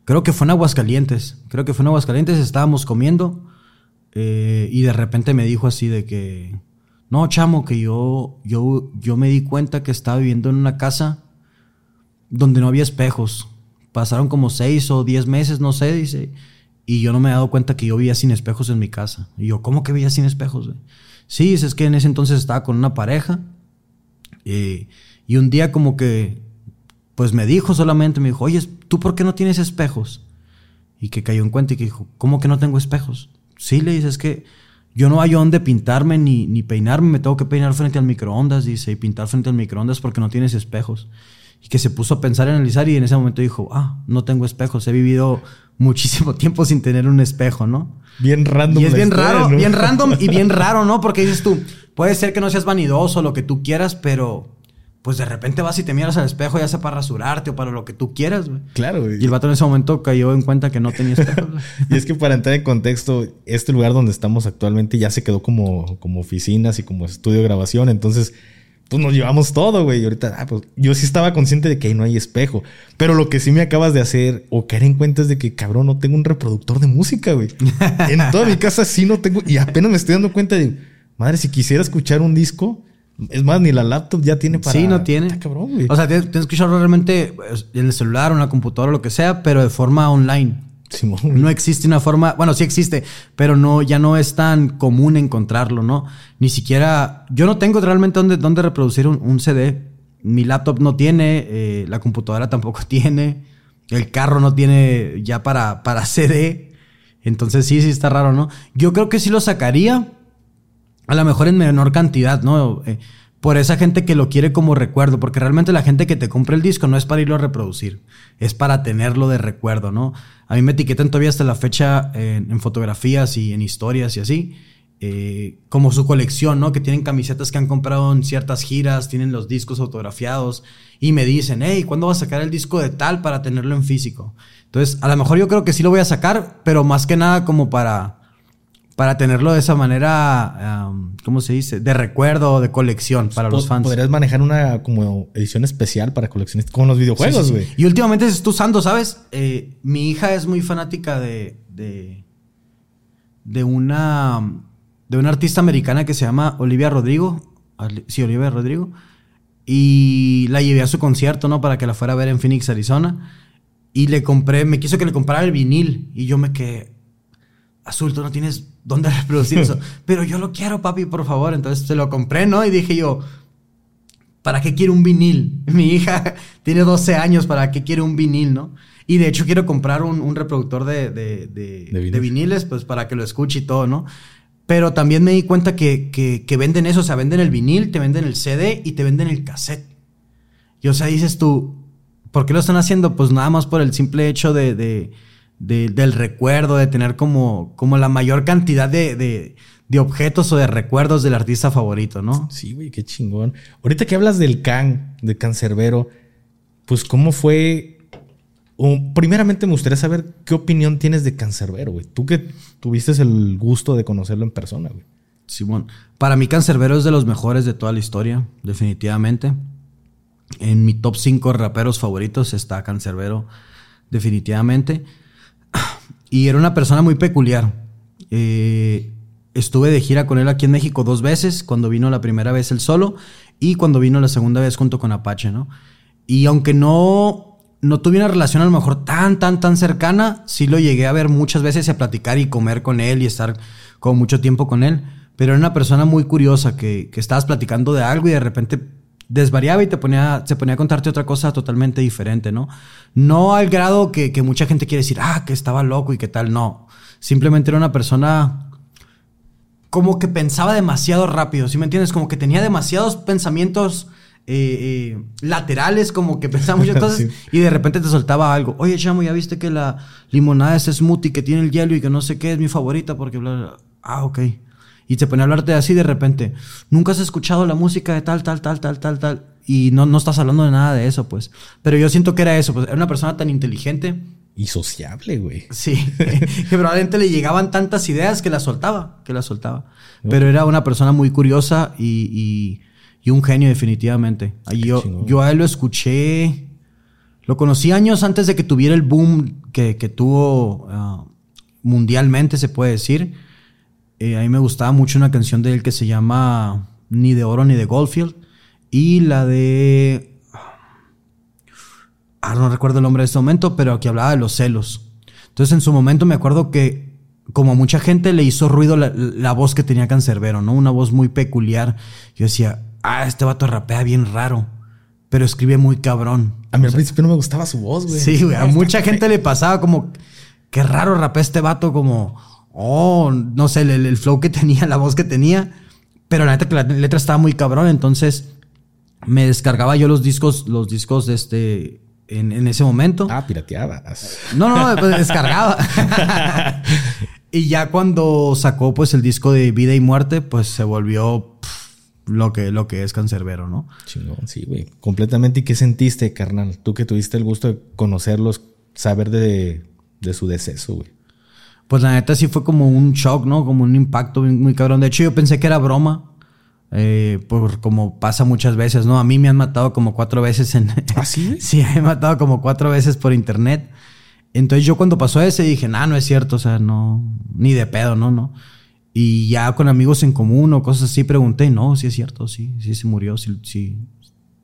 creo que fue en Aguascalientes. Creo que fue en Aguascalientes, estábamos comiendo eh, y de repente me dijo así de que, no, chamo, que yo, yo, yo me di cuenta que estaba viviendo en una casa donde no había espejos. Pasaron como seis o diez meses, no sé, dice. Y yo no me he dado cuenta que yo vivía sin espejos en mi casa. Y yo, ¿cómo que vivía sin espejos? Sí, es que en ese entonces estaba con una pareja y un día como que, pues me dijo solamente, me dijo, oye, ¿tú por qué no tienes espejos? Y que cayó en cuenta y que dijo, ¿cómo que no tengo espejos? Sí, le dice, es que yo no hay dónde pintarme ni, ni peinarme, me tengo que peinar frente al microondas, dice, y pintar frente al microondas porque no tienes espejos. Y que se puso a pensar y analizar y en ese momento dijo, ah, no tengo espejos, he vivido muchísimo [LAUGHS] tiempo sin tener un espejo, ¿no? Bien random. Y es bien raro, bien random y bien [LAUGHS] raro, ¿no? Porque dices tú, puede ser que no seas vanidoso, lo que tú quieras, pero pues de repente vas y te miras al espejo, ya sea para rasurarte o para lo que tú quieras, güey. Claro, güey. Y el vato en ese momento cayó en cuenta que no tenía espejo. [LAUGHS] y es que para entrar en contexto, este lugar donde estamos actualmente ya se quedó como, como oficinas y como estudio de grabación. Entonces, pues nos llevamos todo, güey. Y ahorita, ah, pues yo sí estaba consciente de que ahí no hay espejo. Pero lo que sí me acabas de hacer o caer en cuenta es de que, cabrón, no tengo un reproductor de música, güey. [LAUGHS] en toda mi casa sí no tengo. Y apenas me estoy dando cuenta de, madre, si quisiera escuchar un disco, Es más, ni la laptop ya tiene para. Sí, no tiene. Está cabrón, güey. O sea, tienes, tienes que usarlo realmente pues, en el celular o en la computadora o lo que sea, pero de forma online. Simón. No existe una forma, bueno, sí existe, pero no, ya no es tan común encontrarlo, ¿no? Ni siquiera, yo no tengo realmente dónde, dónde reproducir un, un CD. Mi laptop no tiene, eh, la computadora tampoco [LAUGHS] tiene, el carro no tiene ya para, para CD. Entonces sí, sí está raro, ¿no? Yo creo que sí lo sacaría, a lo mejor en menor cantidad, ¿no? Eh, por esa gente que lo quiere como recuerdo, porque realmente la gente que te compra el disco no es para irlo a reproducir, es para tenerlo de recuerdo, ¿no? A mí me etiquetan todavía hasta la fecha en, fotografías y en historias y así, eh, como su colección, ¿no? Que tienen camisetas que han comprado en ciertas giras, tienen los discos autografiados y me dicen, hey, ¿cuándo vas a sacar el disco de tal para tenerlo en físico? Entonces, a lo mejor yo creo que sí lo voy a sacar, pero más que nada como para para tenerlo de esa manera, um, ¿cómo se dice? De recuerdo, de colección para los fans. Podrías manejar una como edición especial para coleccionistas, como los videojuegos, güey. sí, sí. Y últimamente se está usando, ¿sabes? Eh, mi hija es muy fanática de, de, de una, de una artista americana que se llama Olivia Rodrigo. Sí, Olivia Rodrigo. Y la llevé a su concierto, ¿no? Para que la fuera a ver en Phoenix, Arizona. Y le compré, me quiso que le comprara el vinil. Y yo me quedé, Azul, tú no tienes dónde reproducir eso. [LAUGHS] Pero yo lo quiero, papi, por favor. Entonces se lo compré, ¿no? Y dije yo, ¿para qué quiere un vinil? [LAUGHS] Mi hija tiene 12 años, ¿para qué quiere un vinil, no? Y de hecho quiero comprar un, un reproductor de, de- de- De vinil. de viniles, pues para que lo escuche y todo, ¿no? Pero también me di cuenta que, que- que venden eso, o sea, venden el vinil, te venden el CD y te venden el cassette. Y o sea, dices tú, ¿por qué lo están haciendo? Pues nada más por el simple hecho de, de- de- del recuerdo, de tener como, como la mayor cantidad de, de- de objetos o de recuerdos del artista favorito, ¿no? Sí, güey, qué chingón. Ahorita que hablas del can, de Cancerbero, pues cómo fue. o, primeramente me gustaría saber qué opinión tienes de Cancerbero, güey. Tú que tuviste el gusto de conocerlo en persona, güey. Simón. Para mí, Cancerbero es de los mejores de toda la historia, definitivamente. En mi top 5 raperos favoritos está Cancerbero, definitivamente. Y era una persona muy peculiar. Eh, estuve de gira con él aquí en México dos veces, cuando vino la primera vez él solo y cuando vino la segunda vez junto con Apache, ¿no? Y aunque no, no tuve una relación a lo mejor tan, tan, tan cercana, sí lo llegué a ver muchas veces y a platicar y comer con él y estar con mucho tiempo con él. Pero era una persona muy curiosa que, que estabas platicando de algo y de repente desvariaba y te ponía, se ponía a contarte otra cosa totalmente diferente, ¿no? No al grado que, que mucha gente quiere decir, ah, que estaba loco y que tal, no. Simplemente era una persona como que pensaba demasiado rápido, ¿sí me entiendes? Como que tenía demasiados pensamientos eh, eh, laterales, como que pensaba muchas [LAUGHS] cosas Sí. y de repente te soltaba algo. Oye, chamo, ¿ya viste que la limonada es smoothie que tiene el hielo y que no sé qué es mi favorita? Porque bla. Ah, ok. Y te pone a hablarte así de repente. Nunca has escuchado la música de tal, tal, tal, tal, tal, tal. Y no, no estás hablando de nada de eso, pues. Pero yo siento que era eso, pues. Era una persona tan inteligente. Y sociable, güey. Sí, [LAUGHS] que probablemente le llegaban tantas ideas que las soltaba, que las soltaba. Pero era una persona muy curiosa y, y- y un genio definitivamente. Yo, chingón. yo a él lo escuché, lo conocí años antes de que tuviera el boom que, que tuvo ah, mundialmente, se puede decir. Eh, a mí me gustaba mucho una canción de él que se llama Ni de Oro ni de Goldfield. Y la de ah, no recuerdo el nombre de este momento, pero que hablaba de los celos. Entonces en su momento me acuerdo que como a mucha gente le hizo ruido la, la voz que tenía Cancerbero, ¿no? Una voz muy peculiar. Yo decía, ah, este vato rapea bien raro, pero escribe muy cabrón. A mí al principio no me gustaba su voz, güey. Sí, güey, a mucha gente le pasaba como, qué raro rapea este vato, como, oh, no sé, el, el flow que tenía, [LAUGHS] la voz que tenía. Pero la neta que la letra estaba muy cabrón, entonces me descargaba yo los discos, los discos de este, en, en ese momento. Ah, pirateabas. No, no, pues descargaba. [LAUGHS] y ya cuando sacó pues el disco de Vida y Muerte, pues se volvió pff, lo que, lo que es Cancerbero, ¿no? Chingón, sí, güey. Completamente. ¿Y qué sentiste, carnal? Tú que tuviste el gusto de conocerlos, saber de, de su deceso, güey. Pues la neta sí fue como un shock, ¿no? Como un impacto muy, muy cabrón. De hecho, yo pensé que era broma. eh, por como pasa muchas veces, ¿no? A mí me han matado como cuatro veces en... ¿Ah, sí, [LAUGHS] sí, me han matado como cuatro veces por internet. Entonces yo cuando pasó ese dije, nah, no es cierto, o sea, no, ni de pedo, no, no. Y ya con amigos en común o cosas así pregunté, no, sí es cierto, sí, sí se murió, sí, sí,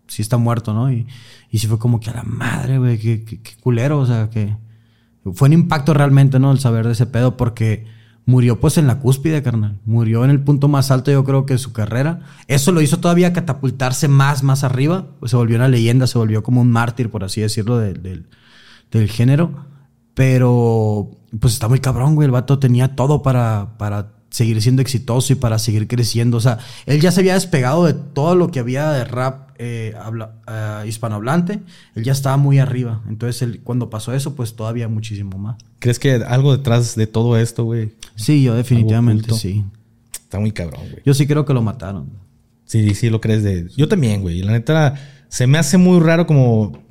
sí está muerto, ¿no? Y, y sí fue como que a la madre, güey, qué culero, o sea, que fue un impacto realmente, ¿no? El saber de ese pedo, porque murió pues en la cúspide, carnal. Murió en el punto más alto, yo creo que de su carrera. Eso lo hizo todavía catapultarse más, más arriba. Pues se volvió una leyenda, se volvió como un mártir, por así decirlo, del, del, género. Pero, pues está muy cabrón, güey. El vato tenía todo para, para seguir siendo exitoso y para seguir creciendo. O sea, él ya se había despegado de todo lo que había de rap eh, habla, uh, hispanohablante. Él ya estaba muy arriba. Entonces, él, cuando pasó eso, pues todavía muchísimo más. ¿Crees que algo detrás de todo esto, güey? Sí, yo definitivamente sí. Está muy cabrón, güey. Yo sí creo que lo mataron. Sí, sí lo crees de... Yo también, güey. La neta, se me hace muy raro como,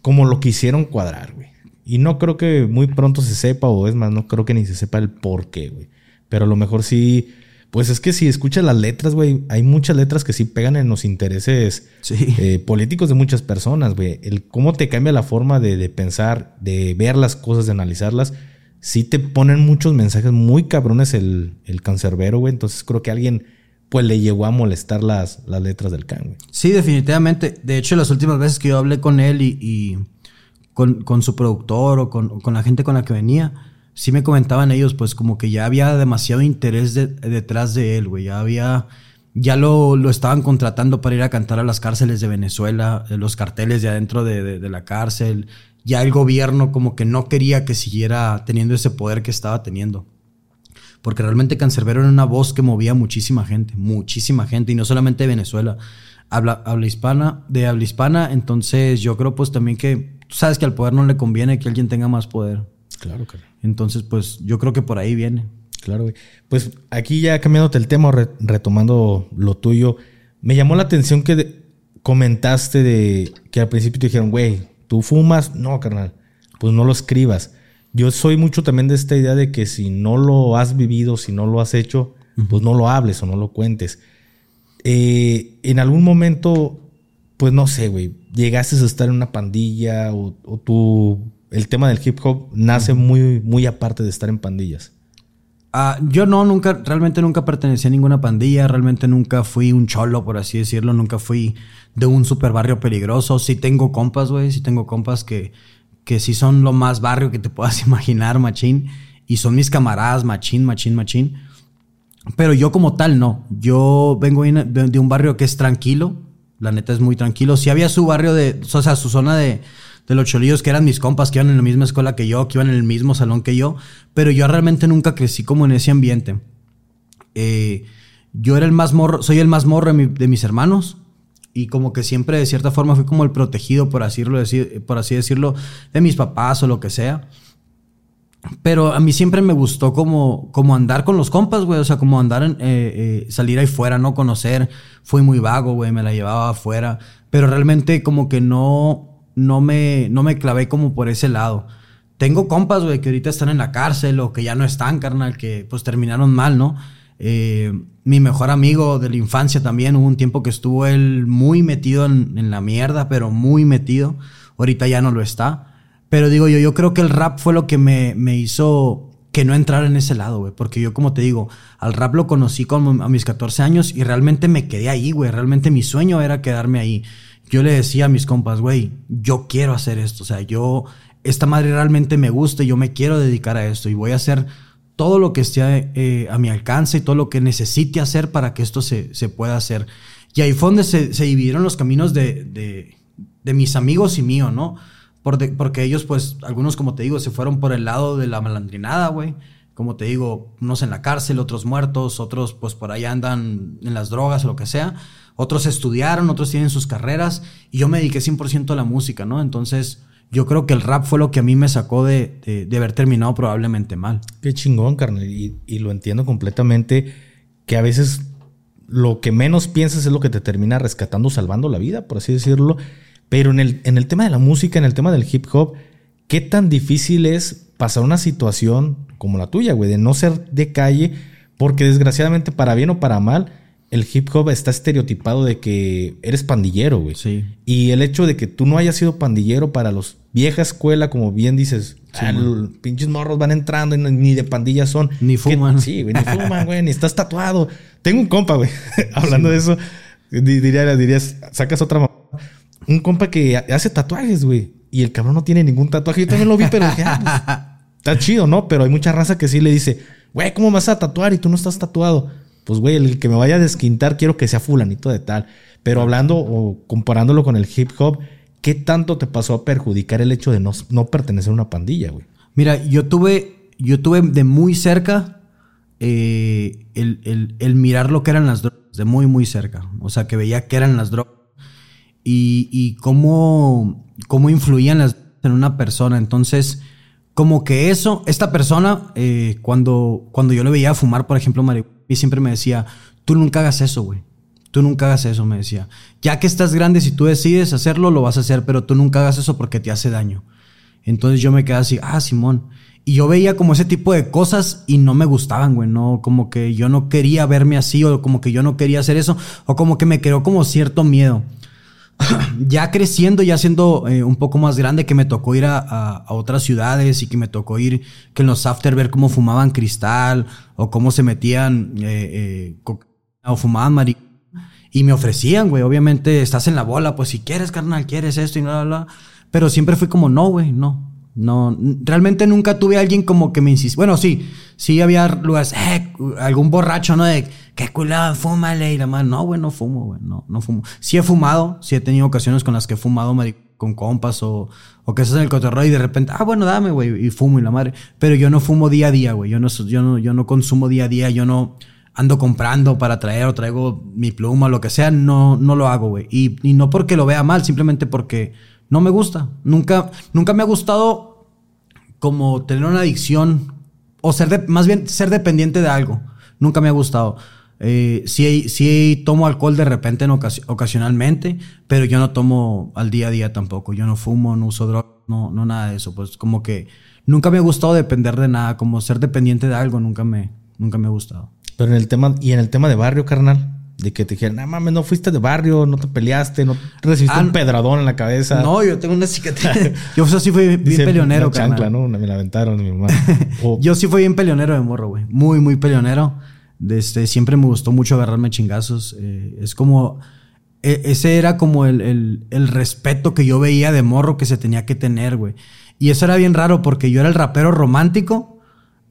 como lo quisieron cuadrar, güey. Y no creo que muy pronto se sepa, o es más, no creo que ni se sepa el por qué, güey. Pero a lo mejor sí. Pues es que si escuchas las letras, güey, hay muchas letras que sí pegan en los intereses Sí. eh, políticos de muchas personas, güey. El cómo te cambia la forma de, de pensar, de ver las cosas, de analizarlas. Sí te ponen muchos mensajes muy cabrones el, el cancerbero, güey. Entonces creo que alguien, pues, le llegó a molestar las, las letras del can, güey. Sí, definitivamente. De hecho, las últimas veces que yo hablé con él y, y con, con, su productor o con, con, la gente con la que venía, sí me comentaban ellos, pues como que ya había demasiado interés de, detrás de él, güey. Ya había, ya lo, lo, estaban contratando para ir a cantar a las cárceles de Venezuela, los carteles de adentro de, de, la cárcel. Ya el gobierno como que no quería que siguiera teniendo ese poder que estaba teniendo. Porque realmente Cancerbero era una voz que movía muchísima gente, muchísima gente, y no solamente de Venezuela, habla, habla hispana, de habla hispana, entonces yo creo pues también que, tú sabes que al poder no le conviene que alguien tenga más poder. Claro, claro. Entonces, pues yo creo que por ahí viene. Claro, güey. Pues aquí ya cambiándote el tema, re retomando lo tuyo, me llamó la atención que de, comentaste de que al principio te dijeron, güey, ¿tú fumas? No, carnal, pues no lo escribas. Yo soy mucho también de esta idea de que si no lo has vivido, si no lo has hecho, uh -huh. pues no lo hables o no lo cuentes. Eh, en algún momento, pues no sé, güey, llegaste a estar en una pandilla o, o tú el tema del hip hop nace uh -huh. muy, muy aparte de estar en pandillas. Uh, yo no, nunca, realmente nunca pertenecí a ninguna pandilla, realmente nunca fui un cholo, por así decirlo, nunca fui de un super barrio peligroso. Sí tengo compas, güey, sí tengo compas que, que sí son lo más barrio que te puedas [LAUGHS] imaginar, machín, y son mis camaradas, machín, machín, machín. Pero yo como tal, no. Yo vengo de un barrio que es tranquilo, la neta es muy tranquilo. Sí había su barrio de, o sea, su zona de de los cholillos que eran mis compas, que iban en la misma escuela que yo, que iban en el mismo salón que yo, pero yo realmente nunca crecí como en ese ambiente. Eh, yo era el más morro, soy el más morro de, mi, de, mis hermanos y como que siempre de cierta forma fui como el protegido, por así, decirlo, por así decirlo, de mis papás o lo que sea. Pero a mí siempre me gustó como, como andar con los compas, güey. O sea, como andar, en, eh, eh, salir ahí fuera, no conocer. Fui muy vago, güey. Me la llevaba afuera. Pero realmente como que no, no me, no me clavé como por ese lado. Tengo compas, güey, que ahorita están en la cárcel o que ya no están, carnal, que pues terminaron mal, ¿no? Eh, mi mejor amigo de la infancia también, hubo un tiempo que estuvo él muy metido en, en, la mierda, pero muy metido. Ahorita ya no lo está. Pero digo yo, yo creo que el rap fue lo que me, me hizo que no entrar en ese lado, güey. Porque yo, como te digo, al rap lo conocí con, a mis 14 años y realmente me quedé ahí, güey. Realmente mi sueño era quedarme ahí yo le decía a mis compas, güey, yo quiero hacer esto. O sea, yo, esta madre realmente me gusta y yo me quiero dedicar a esto y voy a hacer todo lo que esté eh, a mi alcance y todo lo que necesite hacer para que esto se, se pueda hacer. Y ahí fue donde se, se dividieron los caminos de, de, de, mis amigos y mío, ¿no? Porque, porque ellos, pues, algunos, como te digo, se fueron por el lado de la malandrinada, güey. Como te digo, unos en la cárcel, otros muertos, otros, pues, por ahí andan en las drogas o lo que sea otros estudiaron, otros tienen sus carreras y yo me dediqué 100% a la música, ¿no? Entonces yo creo que el rap fue lo que a mí me sacó de, de, haber terminado probablemente mal. Qué chingón, carnal, y, y, lo entiendo completamente que a veces lo que menos piensas es lo que te termina rescatando, salvando la vida, por así decirlo. Pero en el, en el tema de la música, en el tema del hip hop, ¿qué tan difícil es pasar una situación como la tuya, güey? De no ser de calle, porque desgraciadamente, para bien o para mal, el hip hop está estereotipado de que eres pandillero, güey. Sí. Y el hecho de que tú no hayas sido pandillero para los vieja escuela, como bien dices, ah, pinches morros van entrando y ni de pandillas son. Ni fuman. sí, güey, ni fuman, güey, ni estás tatuado. Tengo un compa, güey, [LAUGHS] hablando de eso, diría, dirías, sacas otra Un compa que hace tatuajes, güey. Y el cabrón no tiene ningún tatuaje. Yo también lo vi, pero ah, pues, [LAUGHS] está chido, ¿no? Pero hay mucha raza que sí le dice, güey, ¿cómo vas a tatuar y tú no estás tatuado? Pues, güey, el que me vaya a desquintar quiero que sea fulanito de tal. Pero hablando o comparándolo con el hip hop, ¿qué tanto te pasó a perjudicar el hecho de no, pertenecer a una pandilla, güey? Mira, yo tuve, yo tuve de muy cerca eh, el, mirar lo que eran las drogas, de muy, muy cerca. O sea, que veía que eran las drogas y, cómo, cómo influían las en una persona. Entonces, como que eso, esta persona, eh, cuando, cuando yo le veía fumar, por ejemplo, y siempre me decía, tú nunca hagas eso, güey. Tú nunca hagas eso, me decía. Ya que estás grande, si tú decides hacerlo, lo vas a hacer, pero tú nunca hagas eso porque te hace daño. Entonces yo me quedé así, ah, Simón. Y yo veía como ese tipo de cosas y no me gustaban, güey, no, como que yo no quería verme así o como que yo no quería hacer eso o como que me creó como cierto miedo. [CLEARS THROAT] ya creciendo, ya siendo eh, un poco más grande, que me tocó ir a, otras ciudades y que me tocó ir que en los after ver cómo fumaban cristal o cómo se metían eh, eh, o fumaban marihuana. Y me ofrecían, güey, obviamente estás en la bola, pues si quieres, carnal, quieres esto y nada, bla, Pero siempre fui como, no, güey, no. No, realmente nunca tuve a alguien como que me insistía. Bueno, sí, sí había lugares, eh, algún borracho, ¿no? De, qué culado, fúmale. Y la madre, no, güey, no fumo, güey, no, no fumo. Sí he fumado, sí he tenido ocasiones con las que he fumado con compas o, o que estás en el cotorreo y de repente, ah, bueno, dame, güey, y fumo y la madre. Pero yo no fumo día a día, güey. Yo no, yo no, yo no consumo día a día, yo no ando comprando para traer o traigo mi pluma lo que sea, no, no lo hago, güey. Y, y no porque lo vea mal, simplemente porque no me gusta. Nunca, nunca me ha gustado como tener una adicción o ser, más bien ser dependiente de algo. Nunca me ha gustado. Eh, sí, tomo alcohol de repente, en ocasionalmente, pero yo no tomo al día a día tampoco. Yo no fumo, no uso droga, no, no nada de eso. Pues como que nunca me ha gustado depender de nada, como ser dependiente de algo, nunca me, nunca me ha gustado. Pero en el tema, y en el tema de barrio, carnal, de que te dijeran, no mames, no fuiste de barrio, no te peleaste, no recibiste un ah, pedradón en la cabeza. No, yo tengo una cicatriz. [LAUGHS] yo sí fui bien peleonero, chancla, ¿no? Me la aventaron mi mamá. [LAUGHS] yo sí fui bien peleonero de morro, güey. Muy, muy peleonero. Desde, siempre me gustó mucho agarrarme chingazos. Eh, es como. E, ese era como el, el, el respeto que yo veía de morro que se tenía que tener, güey. Y eso era bien raro porque yo era el rapero romántico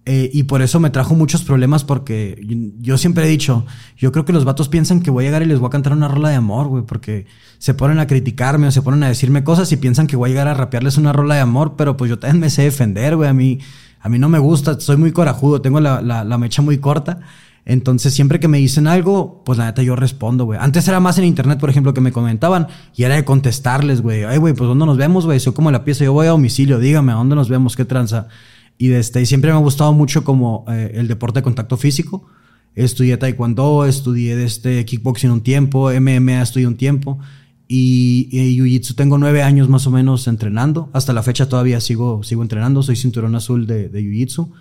eh, y por eso me trajo muchos problemas porque yo siempre he dicho, yo creo que los vatos piensan que voy a llegar y les voy a cantar una rola de amor, güey, porque se ponen a criticarme o se ponen a decirme cosas y piensan que voy a llegar a rapearles una rola de amor, pero pues yo también me sé defender, güey, a mí, a mí no me gusta, soy muy corajudo, tengo la, la, mecha muy corta. Entonces, siempre que me dicen algo, pues la neta yo respondo, güey. Antes era más en internet, por ejemplo, que me comentaban y era de contestarles, güey. Ay, güey, pues ¿dónde nos vemos, güey? Soy como la pieza, yo voy a domicilio, dígame, ¿a dónde nos vemos? ¿Qué tranza? Y desde, siempre me ha gustado mucho como eh, el deporte de contacto físico. Estudié taekwondo, estudié este kickboxing un tiempo, MMA estudié un tiempo y, y jiu-jitsu tengo nueve años más o menos entrenando. Hasta la fecha todavía sigo, sigo entrenando, soy cinturón azul de, de jiu-jitsu.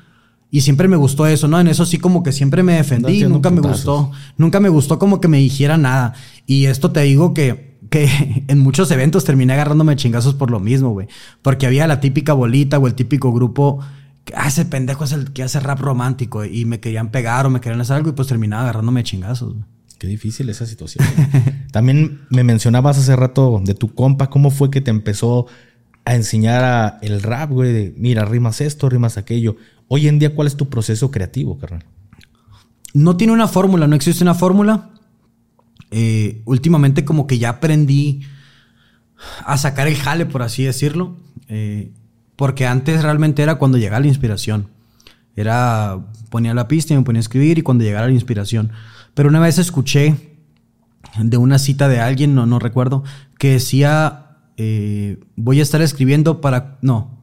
Y siempre me gustó eso, ¿no? En eso sí como que siempre me defendí, nunca me gustó, nunca me gustó como que me dijera nada. Y esto te digo que, que [LAUGHS] en muchos eventos terminé agarrándome chingazos por lo mismo, güey. Porque había la típica bolita o el típico grupo ah, ese pendejo es el que hace rap romántico y me querían pegar o me querían hacer algo y pues terminaba agarrándome chingazos. Qué difícil esa situación. [LAUGHS] También me mencionabas hace rato de tu compa, ¿cómo fue que te empezó a enseñar el rap, güey? De, mira, rimas esto, rimas aquello. Hoy en día, ¿cuál es tu proceso creativo, carnal? No tiene una fórmula, no existe una fórmula. Eh, últimamente como que ya aprendí a sacar el jale, por así decirlo. Eh, porque antes realmente era cuando llegaba la inspiración. Era, ponía la pista y me ponía a escribir y cuando llegara la inspiración. Pero una vez escuché de una cita de alguien, no, no recuerdo, que decía, eh, voy a estar escribiendo para... No.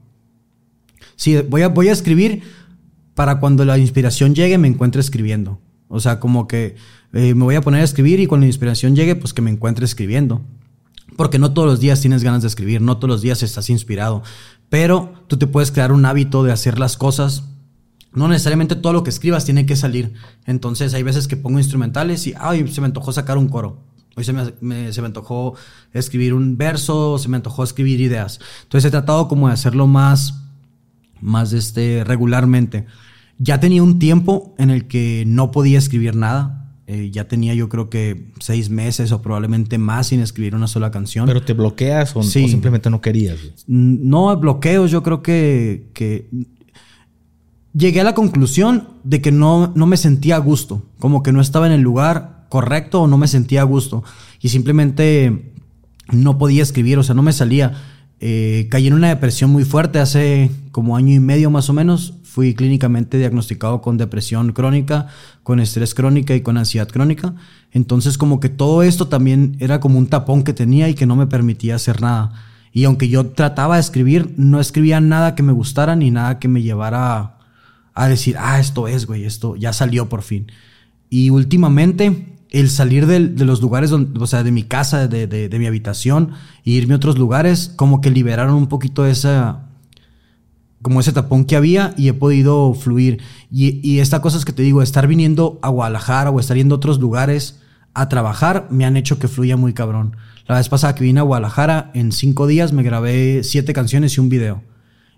Sí, voy a, voy a escribir para cuando la inspiración llegue me encuentre escribiendo. O sea, como que eh, me voy a poner a escribir y cuando la inspiración llegue, pues que me encuentre escribiendo. Porque no todos los días tienes ganas de escribir, no todos los días estás inspirado. Pero tú te puedes crear un hábito de hacer las cosas no necesariamente todo lo que escribas tiene que salir. Entonces hay veces que pongo instrumentales y, ay, se me antojó sacar un coro. Hoy se me, se me antojó escribir un verso, se me antojó escribir ideas. Entonces he tratado como de hacerlo más, más este, regularmente. Ya tenía un tiempo en el que no podía escribir nada. Eh, ya tenía yo creo que seis meses o probablemente más sin escribir una sola canción. ¿Pero te bloqueas o, simplemente no querías? No, bloqueos, yo creo que, que llegué a la conclusión de que no, no me sentía a gusto, como que no estaba en el lugar correcto o no me sentía a gusto y simplemente no podía escribir, o sea, no me salía. Eh, caí en una depresión muy fuerte hace como año y medio más o menos. Fui clínicamente diagnosticado con depresión crónica, con estrés crónica y con ansiedad crónica. Entonces como que todo esto también era como un tapón que tenía y que no me permitía hacer nada. Y aunque yo trataba de escribir, no escribía nada que me gustara ni nada que me llevara a decir, ah, esto es, güey, esto ya salió por fin. Y últimamente, el salir de, los lugares, donde, o sea, de mi casa, de, mi habitación, e irme a otros lugares, como que liberaron un poquito esa, como ese tapón que había y he podido fluir. Y, y esta cosa es que te digo, estar viniendo a Guadalajara o estar yendo a otros lugares a trabajar, me han hecho que fluya muy cabrón. La vez pasada que vine a Guadalajara, en cinco días me grabé siete canciones y un video.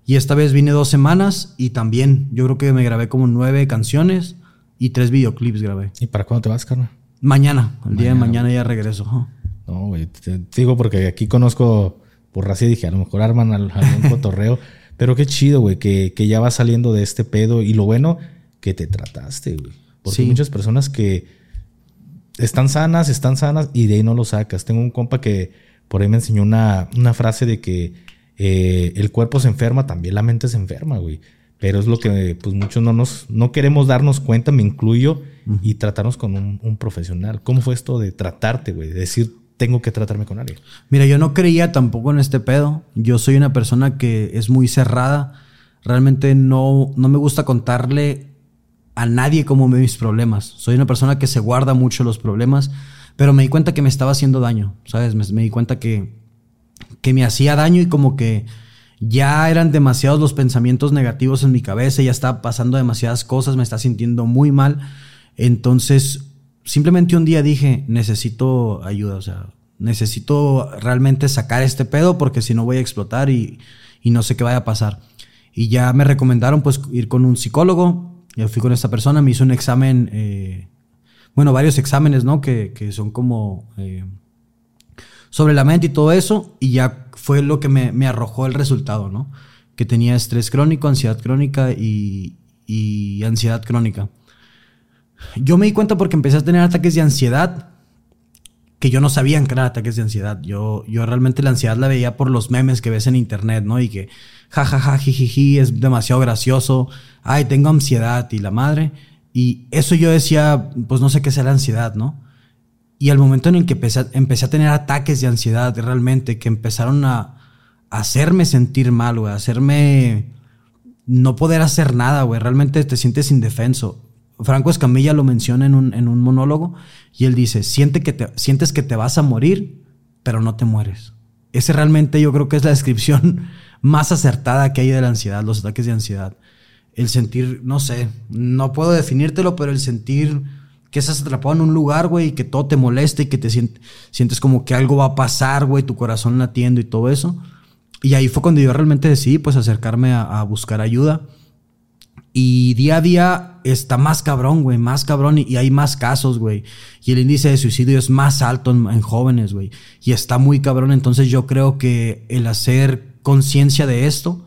Y esta vez vine dos semanas y también yo creo que me grabé como nueve canciones y tres videoclips grabé. ¿Y para cuándo te vas, carnal? Mañana, el día de mañana ya regreso. No, güey, te, digo porque aquí conozco por y dije, a lo mejor arman algún [LAUGHS] cotorreo. Pero qué chido, güey, que, que, ya vas saliendo de este pedo. Y lo bueno, que te trataste, güey. Porque hay muchas personas que están sanas, están sanas y de ahí no lo sacas. Tengo un compa que por ahí me enseñó una, una frase de que eh, el cuerpo se enferma, también la mente se enferma, güey. Pero es lo que pues muchos no nos no queremos darnos cuenta, me incluyo, y tratarnos con un, profesional. ¿Cómo fue esto de tratarte, güey? De decir, tengo que tratarme con alguien. Mira, yo no creía tampoco en este pedo. Yo soy una persona que es muy cerrada. Realmente no, no me gusta contarle a nadie cómo me mis problemas. Soy una persona que se guarda mucho los problemas, pero me di cuenta que me estaba haciendo daño, ¿sabes? me di cuenta que, que me hacía daño y como que ya eran demasiados los pensamientos negativos en mi cabeza, ya estaba pasando demasiadas cosas, me está sintiendo muy mal. Entonces, simplemente un día dije, necesito ayuda, o sea, necesito realmente sacar este pedo porque si no voy a explotar y, no sé qué vaya a pasar. Y ya me recomendaron pues ir con un psicólogo, yo fui con esta persona, me hizo un examen, eh, bueno, varios exámenes, ¿no? Que, son como... Eh, sobre la mente y todo eso, y ya fue lo que me, arrojó el resultado, ¿no? Que tenía estrés crónico, ansiedad crónica y, ansiedad crónica. Yo me di cuenta porque empecé a tener ataques de ansiedad que yo no sabía que eran ataques de ansiedad. Yo, yo realmente la ansiedad la veía por los memes que ves en internet, ¿no? Y que jajaja, jijiji, es demasiado gracioso. Ay, tengo ansiedad y la madre. Y eso yo decía, pues no sé qué sea la ansiedad, ¿no? Y al momento en el que empecé, a tener ataques de ansiedad realmente, que empezaron a, hacerme sentir mal, güey, a hacerme no poder hacer nada, güey, realmente te sientes indefenso. Franco Escamilla lo menciona en un, en un monólogo y él dice, Siente que te, sientes que te vas a morir, pero no te mueres. Ese realmente yo creo que es la [LAUGHS] descripción más acertada que hay de la ansiedad, los ataques de ansiedad. El sentir, no sé, no puedo definírtelo, pero el sentir que estás atrapado en un lugar, güey, y que todo te molesta y que te sientes, como que algo va a pasar, güey, tu corazón latiendo y todo eso. Y ahí fue cuando yo realmente decidí, pues, acercarme a, buscar ayuda. Y día a día está más cabrón, güey, más cabrón y, hay más casos, güey. Y el índice de suicidio es más alto en, en jóvenes, güey. Y está muy cabrón. Entonces yo creo que el hacer conciencia de esto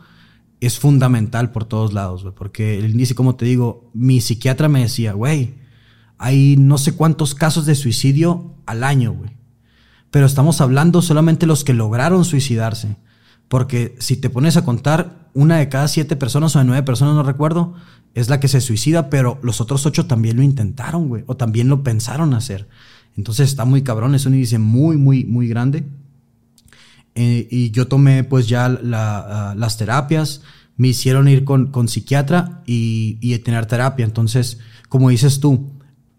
es fundamental por todos lados, güey. Porque el índice, como te digo, mi psiquiatra me decía, güey, hay no sé cuántos casos de suicidio al año, güey. Pero estamos hablando solamente los que lograron suicidarse. Porque si te pones a contar, una de cada siete personas o de nueve personas, no recuerdo, es la que se suicida, pero los otros ocho también lo intentaron, güey. O también lo pensaron hacer. Entonces está muy cabrón, es un índice muy, muy, muy grande. Eh, y yo tomé pues ya ah, las terapias, me hicieron ir con, con psiquiatra y, y tener terapia. Entonces, como dices tú,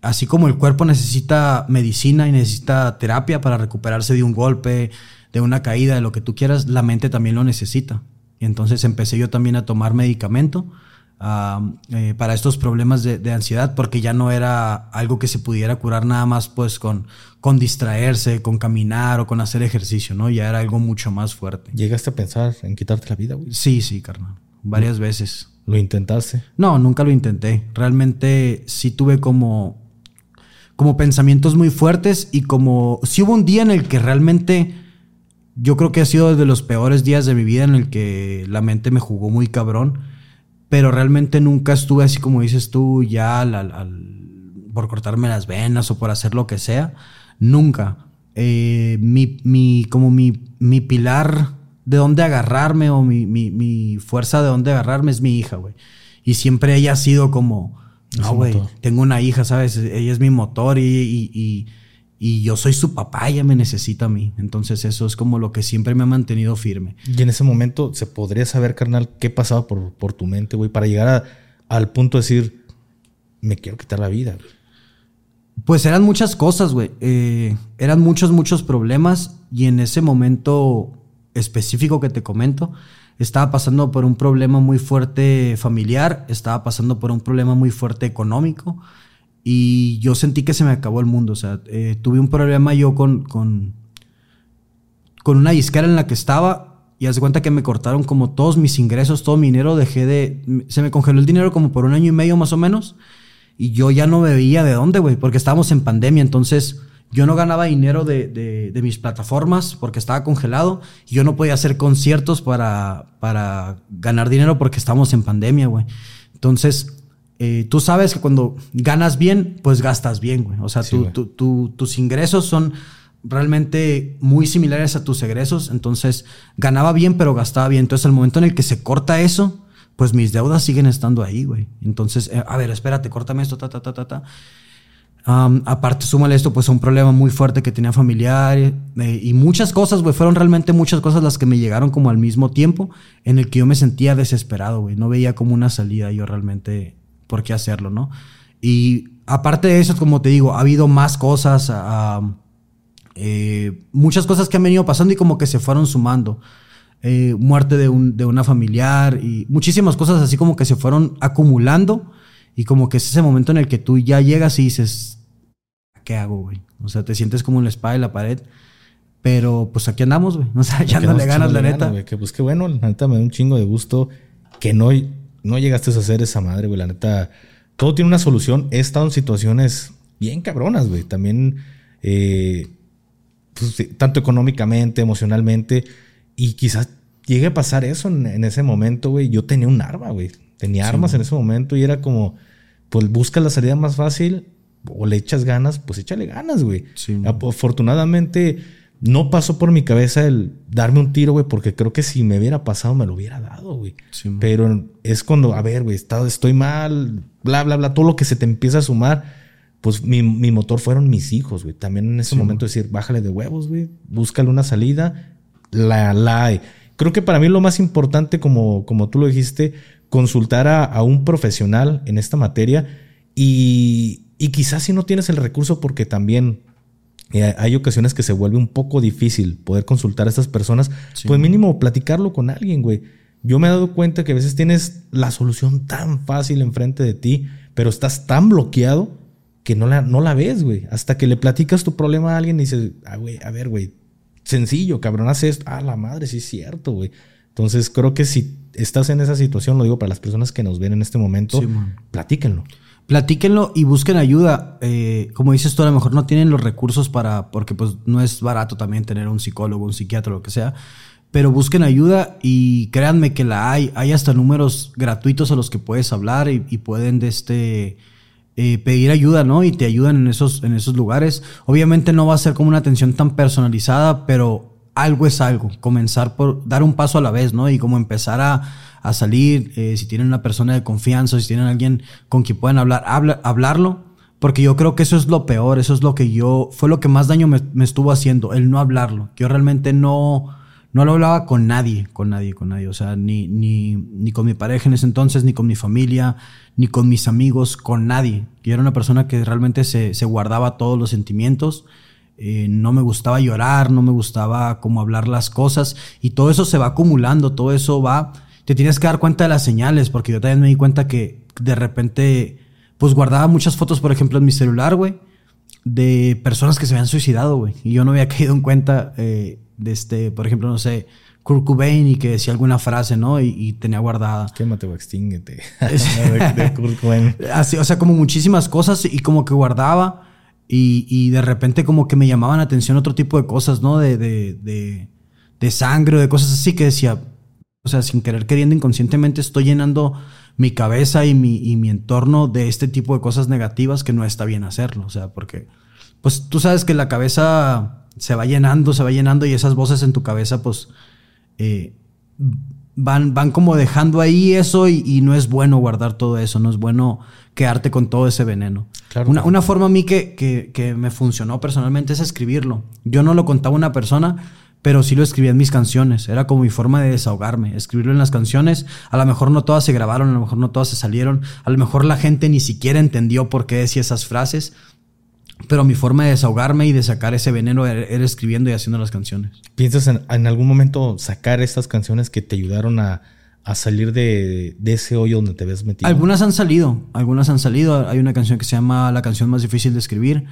así como el cuerpo necesita medicina y necesita terapia para recuperarse de un golpe, de una caída, de lo que tú quieras, la mente también lo necesita. Y entonces empecé yo también a tomar medicamento eh, para estos problemas de, ansiedad porque ya no era algo que se pudiera curar nada más pues con, con distraerse, con caminar o con hacer ejercicio, ¿no? Ya era algo mucho más fuerte. ¿Llegaste a pensar en quitarte la vida, güey? Sí, sí, carnal. Varias veces. ¿Lo intentaste? No, nunca lo intenté. Realmente sí tuve como, como pensamientos muy fuertes y como... Sí hubo un día en el que realmente... Yo creo que ha sido de los peores días de mi vida en el que la mente me jugó muy cabrón pero realmente nunca estuve así como dices tú, ya por cortarme las venas o por hacer lo que sea. Nunca. Eh, mi, como mi, mi, pilar de dónde agarrarme o mi, mi, fuerza de dónde agarrarme es mi hija, güey. Y siempre ella ha sido como, no, güey, tengo una hija, ¿sabes? Ella es mi motor y y yo soy su papá, ella me necesita a mí. Entonces eso es como lo que siempre me ha mantenido firme. Y en ese momento se podría saber, carnal, qué pasaba por, por tu mente, güey, para llegar al punto de decir, me quiero quitar la vida. Pues eran muchas cosas, güey. Eh, eran muchos, muchos problemas y en ese momento específico que te comento, estaba pasando por un problema muy fuerte familiar, estaba pasando por un problema muy fuerte económico y yo sentí que se me acabó el mundo. O sea, eh, tuve un problema yo con, con, con una disquera en la que estaba y hace cuenta que me cortaron como todos mis ingresos, todo mi dinero, dejé de... Se me congeló el dinero como por un año y medio más o menos y yo ya no veía de dónde, güey, porque estábamos en pandemia, entonces yo no ganaba dinero de, de, de, mis plataformas porque estaba congelado y yo no podía hacer conciertos para, para ganar dinero porque estábamos en pandemia, güey. Entonces eh, tú sabes que cuando ganas bien, pues gastas bien, güey. O sea, tus ingresos son realmente muy similares a tus egresos. Entonces, ganaba bien, pero gastaba bien. Entonces, el momento en el que se corta eso, pues mis deudas siguen estando ahí, güey. Entonces, eh, a ver, espérate, córtame esto, ta, ta, ta, ta, ta. aparte, súmale esto, pues un problema muy fuerte que tenía familiar eh, y muchas cosas, güey. Fueron realmente muchas cosas las que me llegaron como al mismo tiempo en el que yo me sentía desesperado, güey. No veía como una salida yo realmente por qué hacerlo, ¿no? Y aparte de eso, como te digo, ha habido más cosas, eh, muchas cosas que han venido pasando y como que se fueron sumando. Eh, muerte de, un, de una familiar y muchísimas cosas así como que se fueron acumulando y como que es ese momento en el que tú ya llegas y dices, ¿qué hago, güey? O sea, te sientes como en la espada de la pared. Pero pues aquí andamos, güey. [LAUGHS] O sea, ya no le ganas, la neta. que pues qué bueno, la neta me da un chingo de gusto que no no llegaste a hacer esa madre, güey. La neta, todo tiene una solución. He estado en situaciones bien cabronas, güey. También, eh, pues, tanto económicamente, emocionalmente. Y quizás llegue a pasar eso en, ese momento, güey. Yo tenía un arma, güey. Tenía armas en ese momento y era como, pues busca la salida más fácil o le echas ganas, pues échale ganas, güey. Afortunadamente no pasó por mi cabeza el darme un tiro, güey, porque creo que si me hubiera pasado me lo hubiera dado, güey. Pero es cuando, a ver, güey, estoy mal, bla, bla, bla, todo lo que se te empieza a sumar. Pues mi, motor fueron mis hijos, güey. También en ese momento decir, bájale de huevos, güey, búscale una salida, la, la. Creo que para mí lo más importante, como, como tú lo dijiste, consultar a, a un profesional en esta materia y, y quizás si no tienes el recurso porque también hay ocasiones que se vuelve un poco difícil poder consultar a estas personas, pues mínimo platicarlo con alguien, güey. Yo me he dado cuenta que a veces tienes la solución tan fácil enfrente de ti, pero estás tan bloqueado que no la, no la ves, güey. Hasta que le platicas tu problema a alguien y dices, ah, güey, a ver, güey, sencillo, cabrón, haces esto. Ah, la madre, sí es cierto, güey. Entonces creo que si estás en esa situación, lo digo para las personas que nos ven en este momento, platíquenlo platíquenlo y busquen ayuda. Eh, como dices tú, a lo mejor no tienen los recursos para, porque pues no es barato también tener un psicólogo, un psiquiatra, lo que sea. Pero busquen ayuda y créanme que la hay. Hay hasta números gratuitos a los que puedes hablar y, pueden de este, eh, pedir ayuda, ¿no? Y te ayudan en esos, en esos lugares. Obviamente no va a ser como una atención tan personalizada, pero algo es algo. Comenzar por dar un paso a la vez, ¿no? Y como empezar a, a salir, eh, si tienen una persona de confianza, si tienen alguien con quien puedan hablar, hablarlo, porque yo creo que eso es lo peor, eso es lo que yo, fue lo que más daño me, estuvo haciendo, el no hablarlo. Yo realmente no, no lo hablaba con nadie, con nadie, con nadie, o sea, ni, ni, ni con mi pareja en ese entonces, ni con mi familia, ni con mis amigos, con nadie. Yo era una persona que realmente se, se guardaba todos los sentimientos. Eh, no me gustaba llorar, no me gustaba como hablar las cosas y todo eso se va acumulando, todo eso va te tienes que dar cuenta de las señales, porque yo también me di cuenta que de repente, pues guardaba muchas fotos, por ejemplo, en mi celular, güey, de personas que se habían suicidado, güey. Y yo no había [LAUGHS] caído en cuenta eh, de este, por ejemplo, no sé, Kurt Cobain y que decía alguna frase, ¿no? Y, tenía guardada. Quémate o extínguete. [LAUGHS] [LAUGHS] de, Kurt Cobain. Así, o sea, como muchísimas cosas y como que guardaba. Y, y, de repente como que me llamaban la atención otro tipo de cosas, ¿no? De, de, de, de sangre o de cosas así que decía, o sea, sin querer queriendo inconscientemente estoy llenando mi cabeza y mi, y mi entorno de este tipo de cosas negativas que no está bien hacerlo. O sea, porque, pues tú sabes que la cabeza se va llenando, se va llenando y esas voces en tu cabeza, pues eh, van, van como dejando ahí eso y, no es bueno guardar todo eso, no es bueno quedarte con todo ese veneno. una, una, forma a mí que, que, me funcionó personalmente es escribirlo. Yo no lo contaba a una persona, pero sí lo escribía en mis canciones. Era como mi forma de desahogarme, escribirlo en las canciones. A lo mejor no todas se grabaron, a lo mejor no todas se salieron, a lo mejor la gente ni siquiera entendió por qué decía esas frases, pero mi forma de desahogarme y de sacar ese veneno era escribiendo y haciendo las canciones. ¿Piensas en, algún momento sacar estas canciones que te ayudaron a, salir de, ese hoyo donde te ves metido? Algunas han salido, algunas han salido. Hay una canción que se llama La canción más difícil de escribir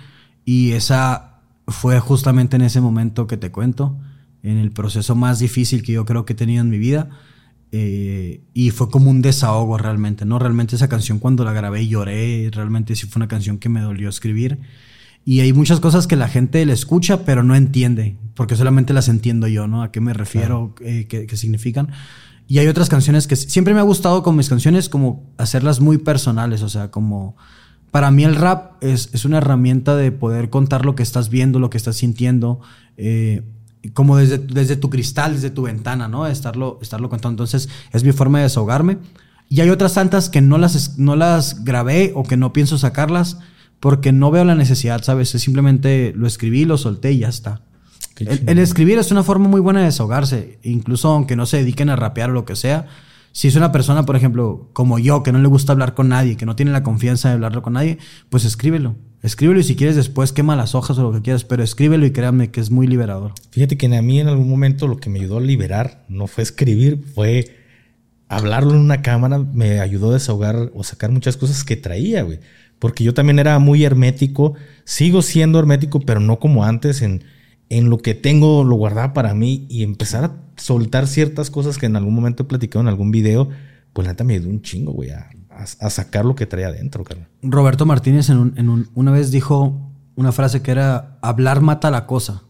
y esa fue justamente en ese momento que te cuento, en el proceso más difícil que yo creo que he tenido en mi vida. Eh, y fue como un desahogo realmente, ¿no? Realmente esa canción cuando la grabé lloré, realmente sí fue una canción que me dolió escribir. Y hay muchas cosas que la gente le escucha, pero no entiende, porque solamente las entiendo yo, ¿no? A qué me refiero, eh, qué, significan. Y hay otras canciones que siempre me ha gustado con mis canciones como hacerlas muy personales, o sea, como para mí el rap es, es una herramienta de poder contar lo que estás viendo, lo que estás sintiendo, eh, como desde, desde tu cristal, desde tu ventana, ¿no? Estarlo, estarlo contando. Entonces es mi forma de desahogarme. Y hay otras tantas que no las, no las grabé o que no pienso sacarlas porque no veo la necesidad, ¿sabes? Es simplemente lo escribí, lo solté y ya está. El, escribir es una forma muy buena de desahogarse, incluso aunque no se dediquen a rapear o lo que sea. Si es una persona, por ejemplo, como yo, que no le gusta hablar con nadie, que no tiene la confianza de hablarlo con nadie, pues escríbelo. Escríbelo y si quieres después quema las hojas o lo que quieras, pero escríbelo y créanme que es muy liberador. Fíjate que a mí en algún momento lo que me ayudó a liberar no fue escribir, fue hablarlo en una cámara, me ayudó a desahogar o sacar muchas cosas que traía, güey porque yo también era muy hermético, sigo siendo hermético, pero no como antes, en, en lo que tengo lo guardaba para mí y empezar a soltar ciertas cosas que en algún momento he platicado en algún video, pues la neta me dio un chingo, güey, a, sacar lo que traía adentro, carnal. Roberto Martínez en, una vez dijo una frase que era, hablar mata la cosa.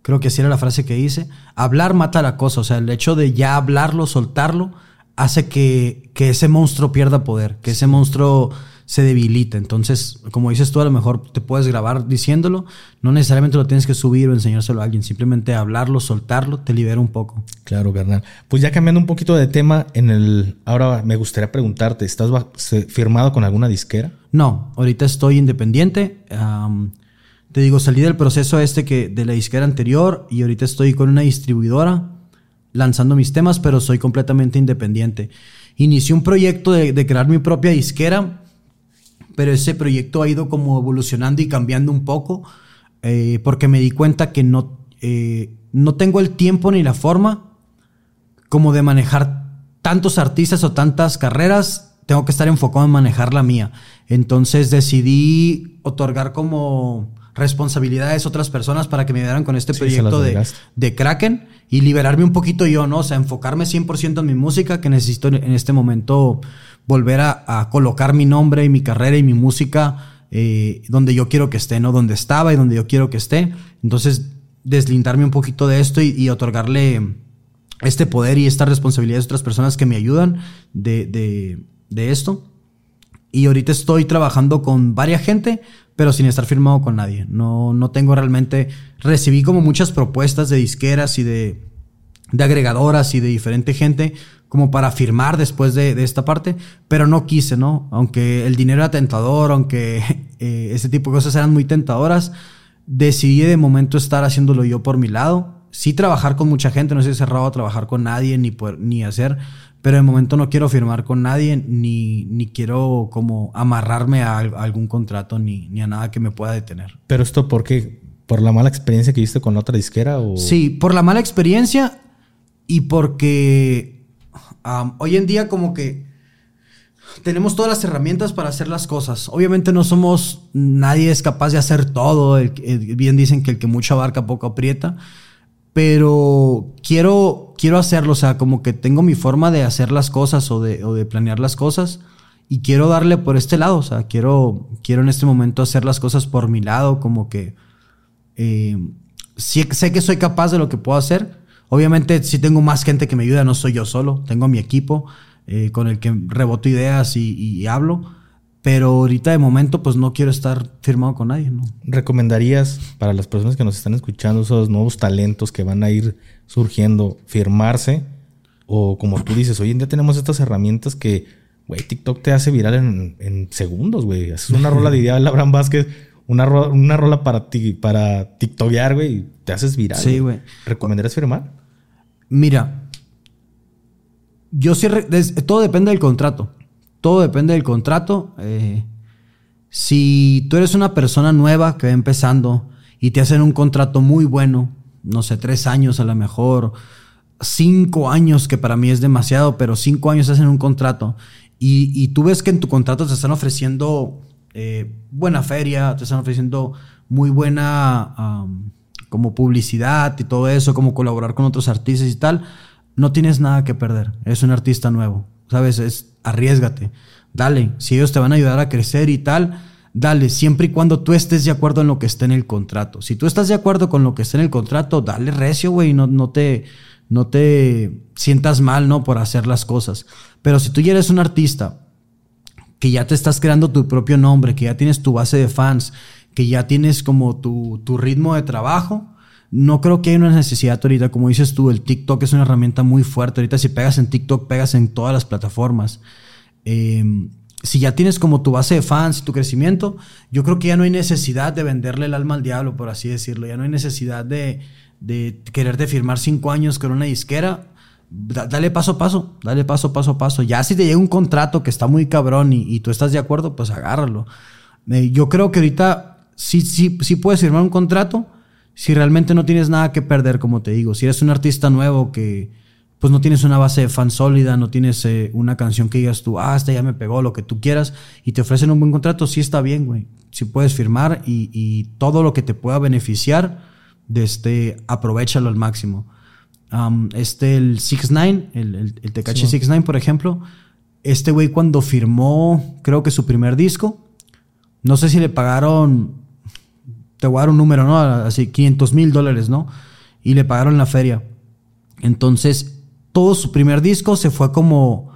Creo que así era la frase que hice. Hablar mata la cosa, o sea, el hecho de ya hablarlo, soltarlo, hace que, que ese monstruo pierda poder, que ese monstruo se debilita. Entonces, como dices tú, a lo mejor te puedes grabar diciéndolo, no necesariamente lo tienes que subir o enseñárselo a alguien, simplemente hablarlo, soltarlo, te libera un poco. Claro, carnal. Pues ya cambiando un poquito de tema, en el ahora me gustaría preguntarte, ¿estás firmado con alguna disquera? No, ahorita estoy independiente. te digo, salí del proceso este que de la disquera anterior y ahorita estoy con una distribuidora lanzando mis temas, pero soy completamente independiente. Inicié un proyecto de, de crear mi propia disquera pero ese proyecto ha ido como evolucionando y cambiando un poco eh, porque me di cuenta que no, eh, no tengo el tiempo ni la forma como de manejar tantos artistas o tantas carreras, tengo que estar enfocado en manejar la mía. Entonces decidí otorgar como responsabilidades a otras personas para que me ayudaran con este proyecto de, de, Kraken y liberarme un poquito yo, ¿no? O sea, enfocarme 100% en mi música, que necesito en este momento volver a, colocar mi nombre y mi carrera y mi música eh, donde yo quiero que esté, ¿no? Donde estaba y donde yo quiero que esté. Entonces, deslindarme un poquito de esto y, otorgarle este poder y esta responsabilidad a otras personas que me ayudan de, esto. Y ahorita estoy trabajando con varias gente, pero sin estar firmado con nadie. No, no tengo realmente. Recibí como muchas propuestas de disqueras y de, de agregadoras y de diferente gente como para firmar después de, esta parte, pero no quise, ¿no? Aunque el dinero era tentador, aunque [LAUGHS] eh, ese tipo de cosas eran muy tentadoras, decidí de momento estar haciéndolo yo por mi lado. Sí trabajar con mucha gente, no estoy cerrado a trabajar con nadie ni, ni hacer, pero de momento no quiero firmar con nadie, ni, ni quiero como amarrarme a, algún contrato, ni, ni a nada que me pueda detener. ¿Pero esto por qué? ¿Por la mala experiencia que viste con otra disquera? O? Sí, por la mala experiencia y porque hoy en día como que tenemos todas las herramientas para hacer las cosas. Obviamente no somos, nadie es capaz de hacer todo. bien dicen que el que mucho abarca poco aprieta. Pero quiero, quiero hacerlo, o sea, como que tengo mi forma de hacer las cosas o de, o de planear las cosas y quiero darle por este lado, o sea, quiero, quiero en este momento hacer las cosas por mi lado, como que eh, sé que soy capaz de lo que puedo hacer. Obviamente sí tengo más gente que me ayuda, no soy yo solo, tengo mi equipo eh, con el que reboto ideas y, hablo, pero ahorita de momento pues no quiero estar firmado con nadie. ¿no? ¿Recomendarías para las personas que nos están escuchando, esos nuevos talentos que van a ir surgiendo, firmarse? O como tú dices, hoy en día tenemos estas herramientas que, güey, TikTok te hace viral en, segundos, güey. Haces una rola de Ideal Abraham Vázquez una, una rola para ti, para TikTokear, güey, y te haces viral. Sí, güey. ¿Recomendarías firmar? Mira, yo sí, todo depende del contrato. Todo depende del contrato. Eh, si tú eres una persona nueva que va empezando y te hacen un contrato muy bueno, no sé, tres años a lo mejor, cinco años, que para mí es demasiado, pero cinco años hacen un contrato y, tú ves que en tu contrato te están ofreciendo eh, buena feria, te están ofreciendo muy buena como publicidad y todo eso, como colaborar con otros artistas y tal, no tienes nada que perder. Es un artista nuevo, ¿sabes? Es arriesgate. Dale, si ellos te van a ayudar a crecer y tal, dale, siempre y cuando tú estés de acuerdo en lo que esté en el contrato. Si tú estás de acuerdo con lo que esté en el contrato, dale recio, güey, no, no te no te sientas mal, ¿no? Por hacer las cosas. Pero si tú ya eres un artista que ya te estás creando tu propio nombre, que ya tienes tu base de fans, que ya tienes como tu, ritmo de trabajo, no creo que haya una necesidad ahorita. Como dices tú, el TikTok es una herramienta muy fuerte. Ahorita si pegas en TikTok, pegas en todas las plataformas. Em, si ya tienes como tu base de fans y tu crecimiento, yo creo que ya no hay necesidad de venderle el alma al diablo, por así decirlo. Ya no hay necesidad de, de quererte firmar cinco años con una disquera dale paso a paso, dale paso, paso a paso. Ya si te llega un contrato que está muy cabrón y, tú estás de acuerdo, pues agárralo. Eh, yo creo que ahorita sí, sí, sí puedes firmar un contrato si realmente no tienes nada que perder, como te digo. Si eres un artista nuevo que pues no tienes una base de fan sólida, no tienes eh, una canción que digas tú, ah, esta ya me pegó, lo que tú quieras, y te ofrecen un buen contrato, sí está bien, güey. Sí puedes firmar y, y todo lo que te pueda beneficiar, de este, aprovechalo al máximo este, el 6 9 el, el, el Tekashi 6 9 por ejemplo, este güey cuando firmó, creo que su primer disco, no sé si le pagaron, te voy a dar un número, ¿no? Así, 500 mil dólares, ¿no? Y le pagaron la feria. Entonces, todo su primer disco se fue como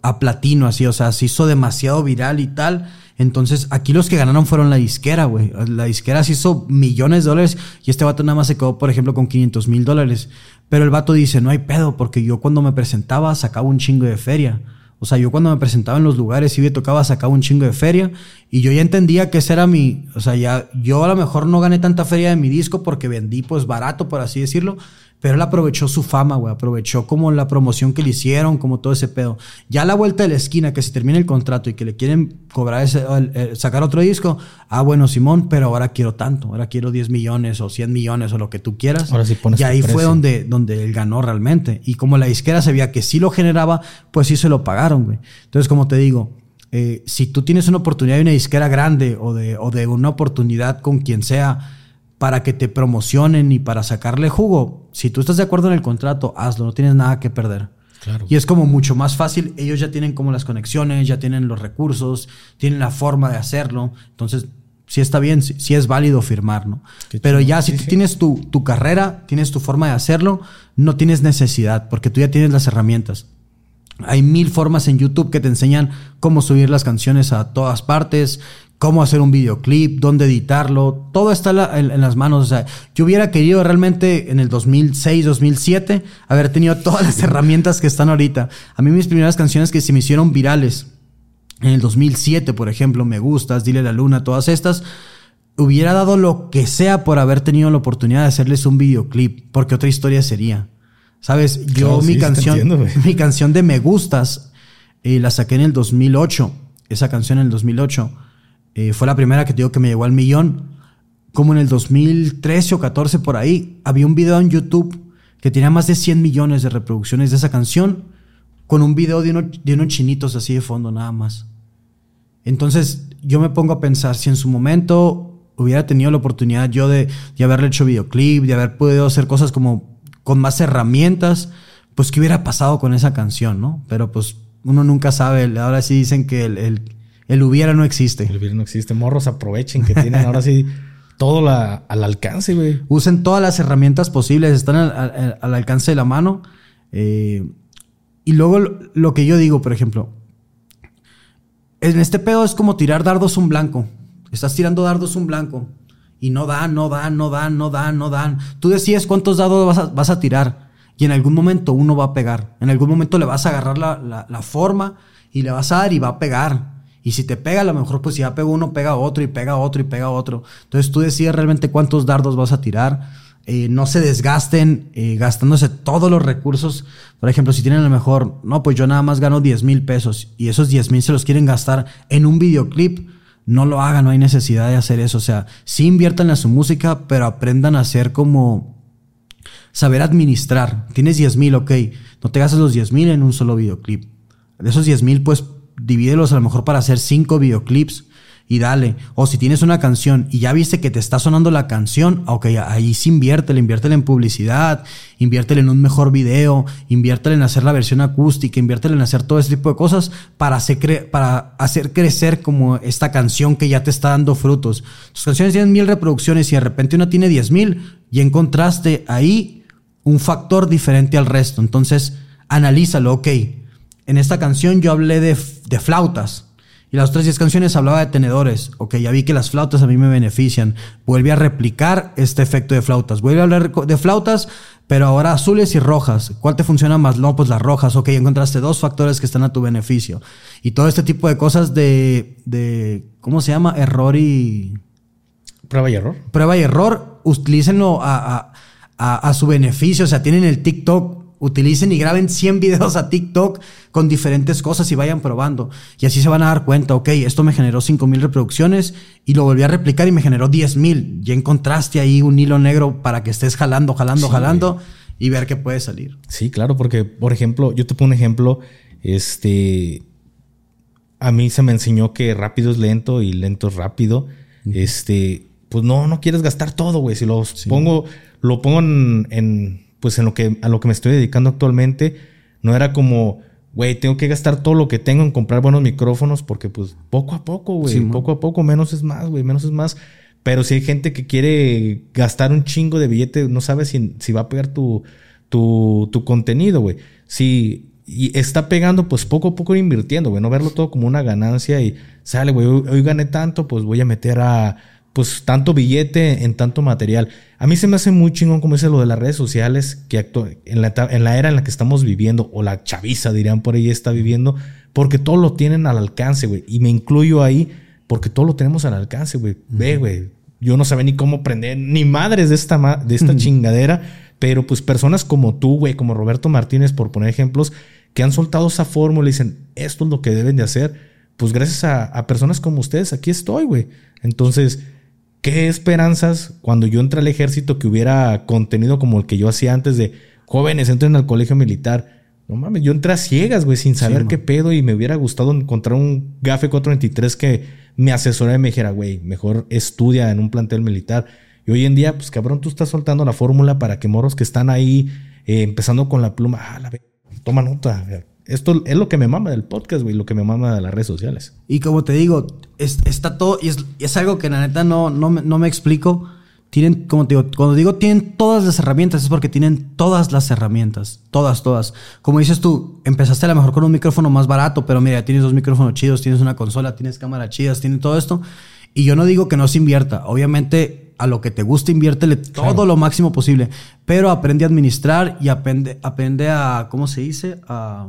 a platino, así, o sea, se hizo demasiado viral y tal. Entonces, aquí los que ganaron fueron la disquera, güey. La disquera se hizo millones de dólares y este vato nada más se quedó, por ejemplo, con 500 mil dólares. Pero el vato dice, no hay pedo, porque yo cuando me presentaba sacaba un chingo de feria. O sea, yo cuando me presentaba en los lugares y me tocaba sacaba un chingo de feria y yo ya entendía que ese era mi, o sea, ya yo a lo mejor no gané tanta feria de mi disco porque vendí pues barato, por así decirlo, pero él aprovechó su fama, güey. Aprovechó como la promoción que le hicieron, como todo ese pedo. Ya a la vuelta de la esquina, que se termine el contrato y que le quieren cobrar ese, sacar otro disco. Ah, bueno, Simón, pero ahora quiero tanto. Ahora quiero 10 millones o 100 millones o lo que tú quieras. Ahora sí pones Y ahí fue donde, donde él ganó realmente. Y como la disquera sabía que sí lo generaba, pues sí se lo pagaron, güey. Entonces, como te digo, eh, si tú tienes una oportunidad de una disquera grande o de, o de una oportunidad con quien sea para que te promocionen y para sacarle jugo. Si tú estás de acuerdo en el contrato, hazlo, no tienes nada que perder. Claro. Y es como mucho más fácil, ellos ya tienen como las conexiones, ya tienen los recursos, tienen la forma de hacerlo. Entonces, sí está bien, sí, es válido firmar, ¿no? Pero ya si tú tienes tu, tu carrera, tienes tu forma de hacerlo, no tienes necesidad, porque tú ya tienes las herramientas. Hay mil formas en YouTube que te enseñan cómo subir las canciones a todas partes, cómo hacer un videoclip, dónde editarlo, todo está en, las manos. O sea, yo hubiera querido realmente en el 2006, 2007 haber tenido todas las [LAUGHS] herramientas que están ahorita. A mí mis primeras canciones que se me hicieron virales, en el 2007, por ejemplo, Me Gustas, Dile la Luna, todas estas, hubiera dado lo que sea por haber tenido la oportunidad de hacerles un videoclip, porque otra historia sería. Sabes, yo mi canción, mi canción de Me Gustas, eh, la saqué en el 2008, esa canción en el 2008 eh, fue la primera que te digo que me llegó al millón. Como en el 2013 o 14 por ahí, había un video en YouTube que tenía más de 100 millones de reproducciones de esa canción. con un video de, de unos chinitos así de fondo nada más. Entonces yo me pongo a pensar si en su momento hubiera tenido la oportunidad yo de, de haberle hecho videoclip, de haber podido hacer cosas como con más herramientas, pues qué hubiera pasado con esa canción, ¿no? Pero pues uno nunca sabe. Ahora sí dicen que el, hubiera no existe. El hubiera no existe. Morros aprovechen que tienen ahora sí todo al alcance, güey. Usen todas las herramientas posibles, están al, alcance de la mano. Eh, y luego lo, que yo digo, por ejemplo, en este pedo es como tirar dardos un blanco. Estás tirando dardos un blanco y no dan, no dan, no dan, no dan, no dan. Tú decides cuántos dados vas a, tirar y en algún momento uno va a pegar. En algún momento le vas a agarrar la, forma y le vas a dar y va a pegar. Y si te pega, a lo mejor pues si ya pega uno, pega otro y pega otro y pega otro. Entonces tú decides realmente cuántos dardos vas a tirar. Eh, no se desgasten eh, gastándose todos los recursos. Por ejemplo, si tienen a lo mejor, no, pues yo nada más gano 10 mil pesos y esos 10 mil se los quieren gastar en un videoclip, no lo hagan, no hay necesidad de hacer eso. O sea, sí inviertan en su música, pero aprendan a hacer como saber administrar. Tienes 10 mil, ok, no te gastes los 10 mil en un solo videoclip. De esos 10 mil, pues divídelos a lo mejor para hacer 5 videoclips y dale. O si tienes una canción y ya viste que te está sonando la canción, ok, ahí sí inviértele, inviértele en publicidad, inviértele en un mejor video, inviértele en hacer la versión acústica, inviértele en hacer todo ese tipo de cosas para hacer, para hacer crecer como esta canción que ya te está dando frutos. Tus canciones tienen mil reproducciones y de repente una tiene diez mil y encontraste ahí un factor diferente al resto. Entonces, analízalo, ok. En esta canción yo hablé de, de flautas y las otras 10 canciones hablaba de tenedores. Ok, ya vi que las flautas a mí me benefician. Vuelve a replicar este efecto de flautas. Vuelve a hablar de flautas, pero ahora azules y rojas. ¿Cuál te funciona más? No, pues las rojas. Ok, encontraste dos factores que están a tu beneficio. Y todo este tipo de cosas de, de ¿cómo se llama? Error y... Prueba y error. Prueba y error. Utilícenlo a, a, a su beneficio. O sea, tienen el TikTok utilicen y graben 100 videos a TikTok con diferentes cosas y vayan probando. Y así se van a dar cuenta, ok, esto me generó 5000 reproducciones y lo volví a replicar y me generó 10000. Ya encontraste ahí un hilo negro para que estés jalando, jalando, jalando y ver qué puede salir. Sí, claro, porque, por ejemplo, yo te pongo un ejemplo, este, a mí se me enseñó que rápido es lento y lento es rápido. Este, pues no, no quieres gastar todo, güey. Si lo pongo, lo pongo en pues en lo que, a lo que me estoy dedicando actualmente, no era como, güey, tengo que gastar todo lo que tengo en comprar buenos micrófonos, porque pues poco a poco, güey, poco a poco, menos es más, güey, menos es más. Pero si hay gente que quiere gastar un chingo de billete, no sabe si, si va a pegar tu, tu, tu contenido, güey. Si y está pegando, pues poco a poco invirtiendo, güey. No verlo todo como una ganancia y sale, güey, hoy gané tanto, pues voy a meter a pues tanto billete en tanto material. A mí se me hace muy chingón, como dice lo de las redes sociales, que en la, en la era en la que estamos viviendo, o la chaviza dirían por ahí está viviendo, porque todo lo tienen al alcance, güey. Y me incluyo ahí porque todo lo tenemos al alcance, güey. Ve, güey. Yo no sabía ni cómo prender, ni madres de esta, de esta chingadera, pero pues personas como tú, güey, como Roberto Martínez, por poner ejemplos, que han soltado esa fórmula y dicen, esto es lo que deben de hacer, pues gracias a, a personas como ustedes, aquí estoy, güey. Entonces, ¿Qué esperanzas cuando yo entré al ejército que hubiera contenido como el que yo hacía antes de jóvenes entren al colegio militar? No mames, yo entré a ciegas, güey, sin saber qué pedo y me hubiera gustado encontrar un GAFE 423 que me asesorara y me dijera, güey, mejor estudia en un plantel militar. Y hoy en día, pues cabrón, tú estás soltando la fórmula para que morros que están ahí eh, empezando con la pluma, ah, la toma nota, esto es lo que me mama del podcast, güey, lo que me mama de las redes sociales. Y como te digo, está todo, y es, algo que la neta no, no, no me explico. Tienen, como te digo, cuando digo tienen todas las herramientas, es porque tienen todas las herramientas. Todas, todas. Como dices tú, empezaste a lo mejor con un micrófono más barato, pero mira, tienes dos micrófonos chidos, tienes una consola, tienes cámaras chidas, tienes todo esto. Y yo no digo que no se invierta. Obviamente, a lo que te guste, inviértele todo lo máximo posible. Pero aprende a administrar y aprende, aprende a, ¿cómo se dice? A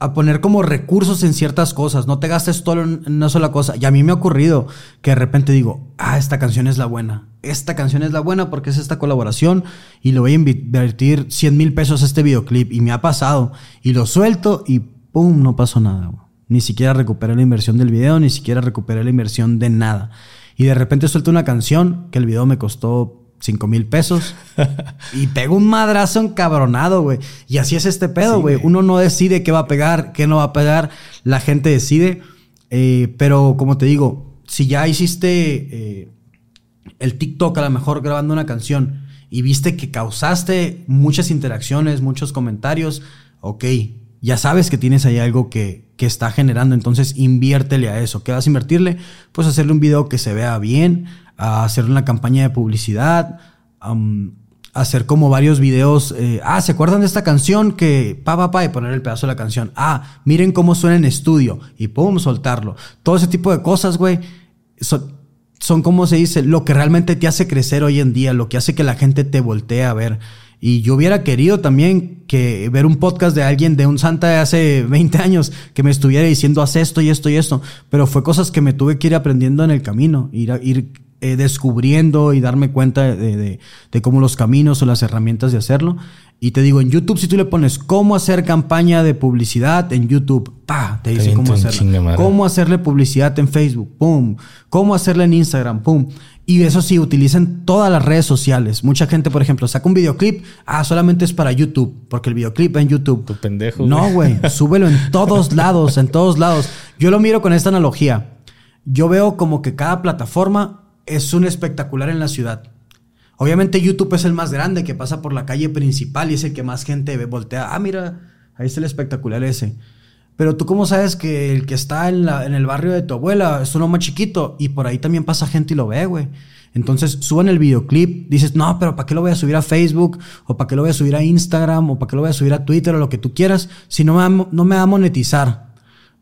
a poner como recursos en ciertas cosas, no te gastes todo en una sola cosa. Y a mí me ha ocurrido que de repente digo, ah, esta canción es la buena, esta canción es la buena porque es esta colaboración y le voy a invertir 100 mil pesos a este videoclip y me ha pasado y lo suelto y ¡pum! no pasó nada. Ni siquiera recuperé la inversión del video, ni siquiera recuperé la inversión de nada. Y de repente suelto una canción que el video me costó 5 mil pesos. [LAUGHS] y pego un madrazo encabronado, güey. Y así es este pedo, güey. Uno no decide qué va a pegar, qué no va a pegar. La gente decide. Eh, pero como te digo, si ya hiciste eh, el TikTok a lo mejor grabando una canción y viste que causaste muchas interacciones, muchos comentarios, ok, ya sabes que tienes ahí algo que, que está generando, entonces inviértele a eso. ¿Qué vas a invertirle? Pues hacerle un video que se vea bien, a hacer una campaña de publicidad, hacer como varios videos. Eh, ah, ¿se acuerdan de esta canción? Que pa, pa, pa, y poner el pedazo de la canción. Ah, miren cómo suena en estudio y pum, soltarlo. Todo ese tipo de cosas, güey, son como se dice, lo que realmente te hace crecer hoy en día, lo que hace que la gente te voltee a ver. Y yo hubiera querido también que ver un podcast de alguien, de un santa de hace 20 años, que me estuviera diciendo, haz esto y esto y esto. Pero fue cosas que me tuve que ir aprendiendo en el camino, ir, ir eh, descubriendo y darme cuenta de, de, cómo los caminos o las herramientas de hacerlo. Y te digo, en YouTube, si tú le pones cómo hacer campaña de publicidad en YouTube, pa, te dice cómo hacerlo. Cómo hacerle publicidad en Facebook, pum. Cómo hacerle en Instagram, pum. Y eso sí, utilizan todas las redes sociales. Mucha gente, por ejemplo, saca un videoclip, ah, solamente es para YouTube, porque el videoclip en YouTube. Tu pendejo. No, güey, [LAUGHS] súbelo en todos lados, en todos lados. Yo lo miro con esta analogía. Yo veo como que cada plataforma es un espectacular en la ciudad. Obviamente YouTube es el más grande que pasa por la calle principal y es el que más gente ve, voltea. Ah, mira, ahí está el espectacular ese. Pero tú cómo sabes que el que está en, la, en el barrio de tu abuela es uno más chiquito y por ahí también pasa gente y lo ve, güey. Entonces suben el videoclip, dices, no, pero ¿para qué lo voy a subir a Facebook? ¿O para qué lo voy a subir a Instagram? ¿O para qué lo voy a subir a Twitter? O lo que tú quieras, si no me no me va a monetizar.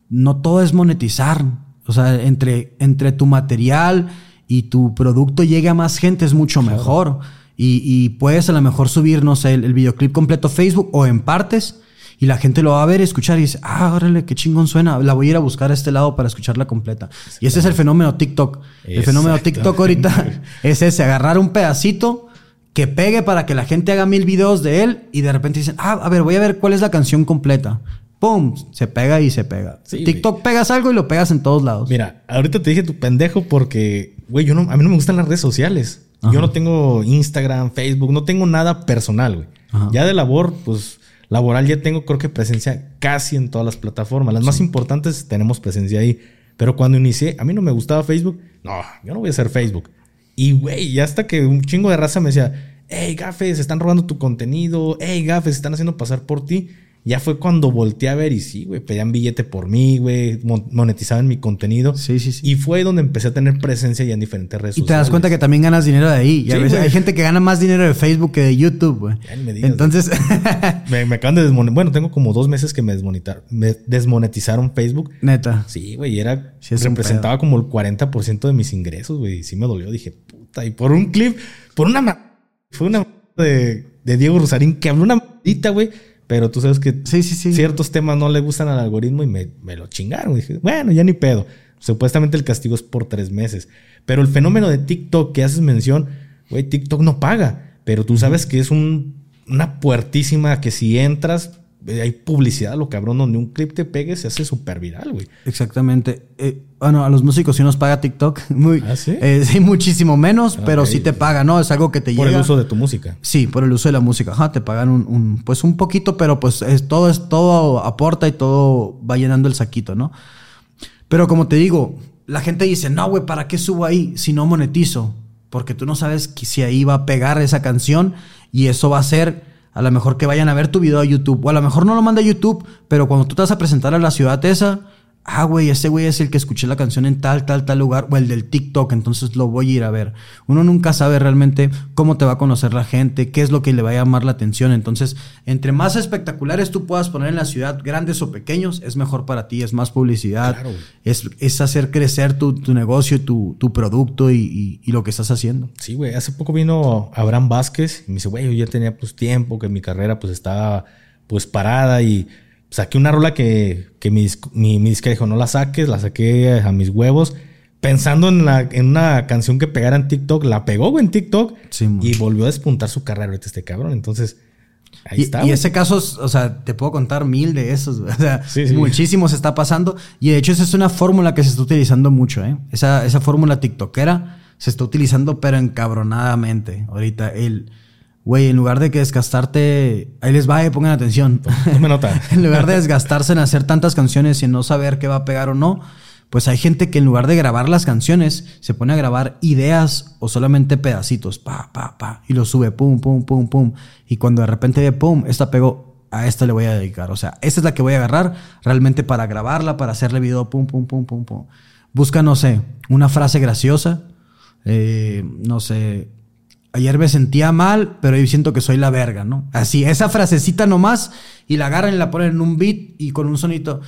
No todo es monetizar. O sea, entre, entre tu material y tu producto llegue a más gente es mucho mejor. Y, puedes a lo mejor subir, no sé, el, videoclip completo a Facebook o en partes y la gente lo va a ver, escuchar y dice, ah, órale, qué chingón suena, la voy a ir a buscar a este lado para escucharla completa. y ese es el fenómeno TikTok. El fenómeno TikTok ahorita [LAUGHS] es ese, agarrar un pedacito que pegue para que la gente haga mil videos de él y de repente dicen, ah, a ver, voy a ver cuál es la canción completa. ¡Pum! Se pega y se pega. TikTok pegas algo y lo pegas en todos lados. Mira, ahorita te dije tu pendejo porque, güey, yo no, a mí no me gustan las redes sociales. Yo no tengo Instagram, Facebook, no tengo nada personal, güey. Ya de labor, pues laboral ya tengo creo que presencia casi en todas las plataformas. Las más importantes tenemos presencia ahí. Pero cuando inicié, a mí no me gustaba Facebook. No, yo no voy a hacer Facebook. Y, güey, ya hasta que un chingo de raza me decía, hey, gafes, están robando tu contenido. Hey, gafes, están haciendo pasar por ti. Ya fue cuando volteé a ver y sí, güey, pedían billete por mí, güey, monetizaban mi contenido. Sí, sí, sí. Y fue donde empecé a tener presencia ya en diferentes redes sociales. Y te das cuenta que también ganas dinero de ahí. Y a veces hay gente que gana más dinero de Facebook que de YouTube, güey. Entonces. [LAUGHS] me, acaban de desmonetizar. Bueno, tengo como dos meses que me, me desmonetizaron Facebook. Neta. Sí, güey, y era. representaba como el 40% de mis ingresos, güey. Y sí me dolió. Dije, puta. Y por un clip, por una. Fue una de, de Diego Rosarín que habló una güey pero tú sabes que sí, sí, sí. ciertos temas no le gustan al algoritmo y me, me lo chingaron. dije, bueno, ya ni pedo. Supuestamente el castigo es por tres meses. Pero el fenómeno de TikTok que haces mención, güey, TikTok no paga. Pero tú sabes que es un, una puertísima que si entras, hay publicidad, lo cabrón, donde un clip te pegue se hace súper viral, güey. Exactamente. Eh, bueno, a los músicos sí nos paga TikTok. [LAUGHS] Muy, ¿Ah, sí? Eh, sí, muchísimo menos, pero sí te paga, ¿no? Es algo que te llega. Por el uso de tu música. Sí, por el uso de la música. Ajá, te pagan un, pues un poquito, pero pues es, todo, es, todo aporta y todo va llenando el saquito, ¿no? Pero como te digo, la gente dice, no, güey, ¿para qué subo ahí si no monetizo? Porque tú no sabes si ahí va a pegar esa canción y eso va a ser a lo mejor que vayan a ver tu video a YouTube. O a lo mejor no lo manda a YouTube, pero cuando tú te vas a presentar a la ciudad esa, ah, güey, ese güey es el que escuché la canción en tal, tal, tal lugar, o el del TikTok, entonces lo voy a ir a ver. Uno nunca sabe realmente cómo te va a conocer la gente, qué es lo que le va a llamar la atención. Entonces, entre más espectaculares tú puedas poner en la ciudad, grandes o pequeños, es mejor para ti, es más publicidad, es, es, hacer crecer tu, tu negocio, tu, tu producto y, y, lo que estás haciendo. Sí, güey, hace poco vino Abraham Vázquez y me dice, güey, yo ya tenía pues tiempo, que mi carrera pues estaba pues parada y saqué una rola que, que mi, mi, mi disca dijo, no la saques, la saqué a mis huevos. Pensando en, la, en una canción que pegara en TikTok, la pegó en TikTok y volvió a despuntar su carrera ahorita este cabrón. Entonces, ahí y, está. Y ese caso, o sea, te puedo contar mil de esos. [LAUGHS] O sea, muchísimo se está pasando. Y de hecho, esa es una fórmula que se está utilizando mucho, ¿eh? Esa, esa fórmula TikTokera se está utilizando, pero encabronadamente. Ahorita, el, güey, en lugar de que desgastarte, ahí les va, eh, pongan atención. No me nota. [LAUGHS] en lugar de desgastarse en hacer tantas canciones y en no saber qué va a pegar o no, pues hay gente que en lugar de grabar las canciones, se pone a grabar ideas o solamente pedacitos, pa, pa, pa, y lo sube, pum, pum, pum, pum. Y cuando de repente ve, pum, esta pegó, a esta le voy a dedicar. O sea, esta es la que voy a agarrar realmente para grabarla, para hacerle video, pum, pum, pum, pum, pum. Busca, no sé, una frase graciosa, eh, no sé, ayer me sentía mal, pero hoy siento que soy la verga, ¿no? Así, esa frasecita nomás, y la agarran y la ponen en un beat y con un sonito.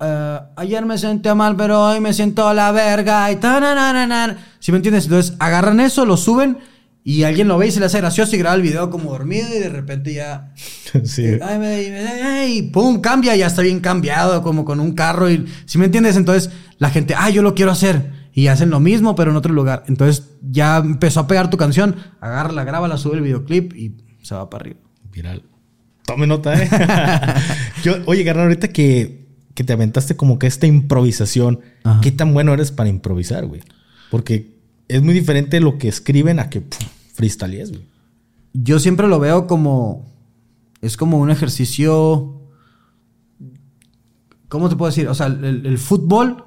Eh, ayer me sentía mal, pero hoy me siento la verga y ¿Sí me entiendes? Entonces agarran eso, lo suben y alguien lo ve y se le hace gracioso y graba el video como dormido y de repente ya. [LAUGHS] Sí. Ay, me, y pum, cambia, ya está bien cambiado, como con un carro. Y, ¿Sí me entiendes? Entonces la gente, ah, yo lo quiero hacer. Y hacen lo mismo, pero en otro lugar. Entonces ya empezó a pegar tu canción, agarra, graba, la sube el videoclip y se va para arriba. Viral. Tome nota, ¿eh? [LAUGHS] yo, oye, Garra, ahorita que que te aventaste como que esta improvisación, ¿qué tan bueno eres para improvisar, güey? Porque es muy diferente lo que escriben a que freestylees, güey. Yo siempre lo veo como. Es como un ejercicio. ¿Cómo te puedo decir? O sea, el, fútbol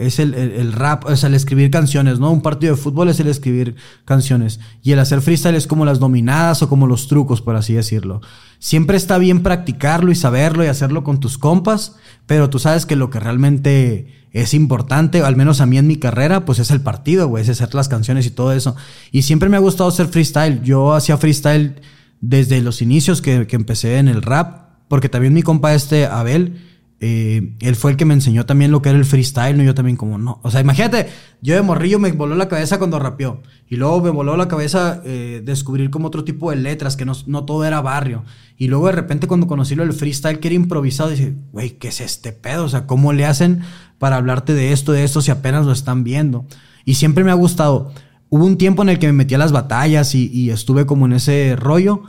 es el, rap, o sea, el escribir canciones, ¿no? Un partido de fútbol es el escribir canciones. Y el hacer freestyle es como las dominadas o como los trucos, por así decirlo. Siempre está bien practicarlo y saberlo y hacerlo con tus compas, pero tú sabes que lo que realmente es importante, al menos a mí en mi carrera, pues es el partido, güey, es hacer las canciones y todo eso. Y siempre me ha gustado hacer freestyle. Yo hacía freestyle desde los inicios que, que empecé en el rap, porque también mi compa este, Abel, eh, él fue el que me enseñó también lo que era el freestyle, ¿no? Yo también como, no. O sea, imagínate, yo de morrillo me voló la cabeza cuando rapeó. Y luego me voló la cabeza eh, descubrir como otro tipo de letras, que no, no, todo era barrio. Y luego de repente cuando conocí lo del freestyle, que era improvisado, dije, güey, ¿qué es este pedo? O sea, ¿cómo le hacen para hablarte de esto, de esto, si apenas lo están viendo? Y siempre me ha gustado. Hubo un tiempo en el que me metí a las batallas y, estuve como en ese rollo,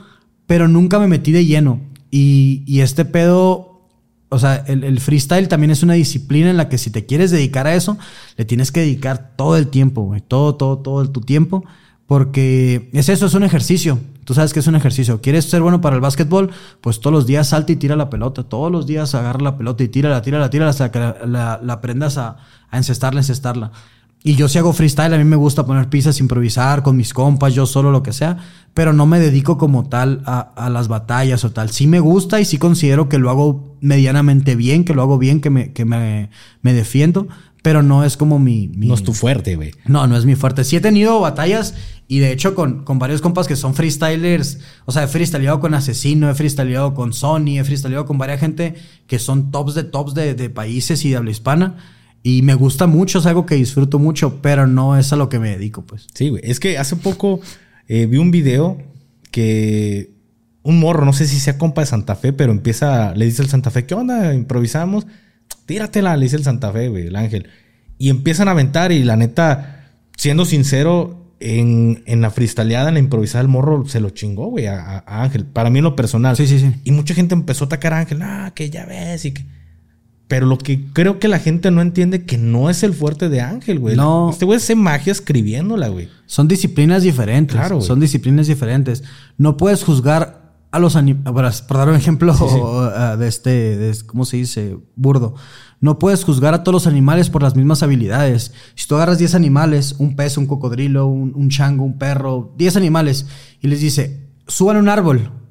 pero nunca me metí de lleno. Y, y este pedo o sea, el, freestyle también es una disciplina en la que si te quieres dedicar a eso, le tienes que dedicar todo el tiempo. Todo, todo, todo tu tiempo. Porque es eso, es un ejercicio. Tú sabes que es un ejercicio. ¿Quieres ser bueno para el básquetbol? Pues todos los días salta y tira la pelota. Todos los días agarra la pelota y tírala, tírala, tírala hasta que la, la, aprendas a, a encestarla, encestarla. Y yo si hago freestyle, a mí me gusta poner pizzas, improvisar con mis compas, yo solo lo que sea, pero no me dedico como tal a, las batallas o tal. Sí me gusta y sí considero que lo hago medianamente bien, que lo hago bien, que me, que me, me defiendo, pero no es como mi, No es tu fuerte, güey. No, no es mi fuerte. Sí he tenido batallas y de hecho con, con varios compas que son freestylers, o sea, he freestyleado con Asesino, he freestyleado con Sony, he freestyleado con varias gente que son tops de tops de, de países y de habla hispana. Y me gusta mucho, es algo que disfruto mucho, pero no es a lo que me dedico, pues. Sí, güey. Es que hace poco eh, vi un video que un morro, no sé si sea compa de Santa Fe, pero empieza, le dice el Santa Fe, ¿qué onda? Improvisamos. Tíratela, le dice el Santa Fe, güey, el ángel. Y empiezan a aventar y la neta, siendo sincero, en, en la freestyleada, en la improvisada, el morro se lo chingó, güey, a, a, Ángel. Para mí en lo personal. Sí, sí, sí. Y mucha gente empezó a atacar a Ángel. Ah, que ya ves y que... Pero lo que creo que la gente no entiende que no es el fuerte de Ángel, güey. No. Este güey hace magia escribiéndola, güey. Son disciplinas diferentes. Claro. Son disciplinas diferentes. No puedes juzgar a los animales. Por dar un ejemplo [LAUGHS] de este, de, ¿cómo se dice? Burdo. No puedes juzgar a todos los animales por las mismas habilidades. Si tú agarras 10 animales, un pez, un cocodrilo, un, un chango, un perro, 10 animales, y les dice, suban un árbol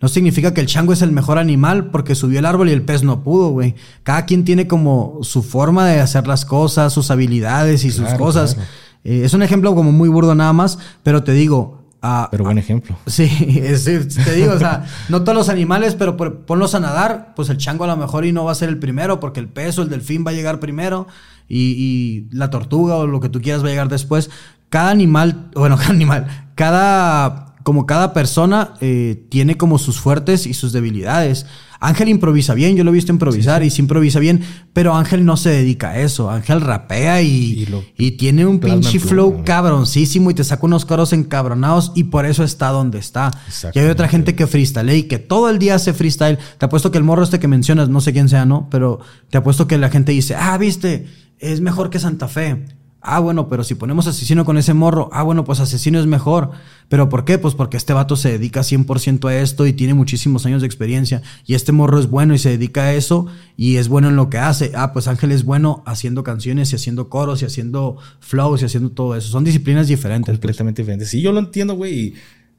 no significa que el chango es el mejor animal porque subió el árbol y el pez no pudo, güey. Cada quien tiene como su forma de hacer las cosas, sus habilidades y sus cosas. Eh, es un ejemplo como muy burdo nada más, pero te digo... Ah, pero buen ejemplo. [LAUGHS] Sí, te digo, o sea, no todos los animales, pero ponlos a nadar, pues el chango a lo mejor y no va a ser el primero porque el pez o el delfín va a llegar primero y, y la tortuga o lo que tú quieras va a llegar después. Cada animal, [LAUGHS] bueno, cada animal, cada como cada persona eh, tiene como sus fuertes y sus debilidades. Ángel improvisa bien, yo lo he visto improvisar y sí improvisa bien, pero Ángel no se dedica a eso. Ángel rapea y, y, tiene un pinche flow cabroncísimo y te saca unos coros encabronados y por eso está donde está. Y hay otra gente que freestyle y que todo el día hace freestyle. Te apuesto que el morro este que mencionas, no sé quién sea, ¿no? Pero te apuesto que la gente dice, ah, viste, es mejor que Santa Fe Ah, bueno, pero si ponemos asesino con ese morro, ah, bueno, pues asesino es mejor. ¿Pero por qué? Pues porque este vato se dedica 100% a esto y tiene muchísimos años de experiencia. Y este morro es bueno y se dedica a eso y es bueno en lo que hace. Ah, pues Ángel es bueno haciendo canciones y haciendo coros y haciendo flows y haciendo todo eso. Son disciplinas diferentes. Pues. Completamente diferentes. Sí, yo lo entiendo, güey.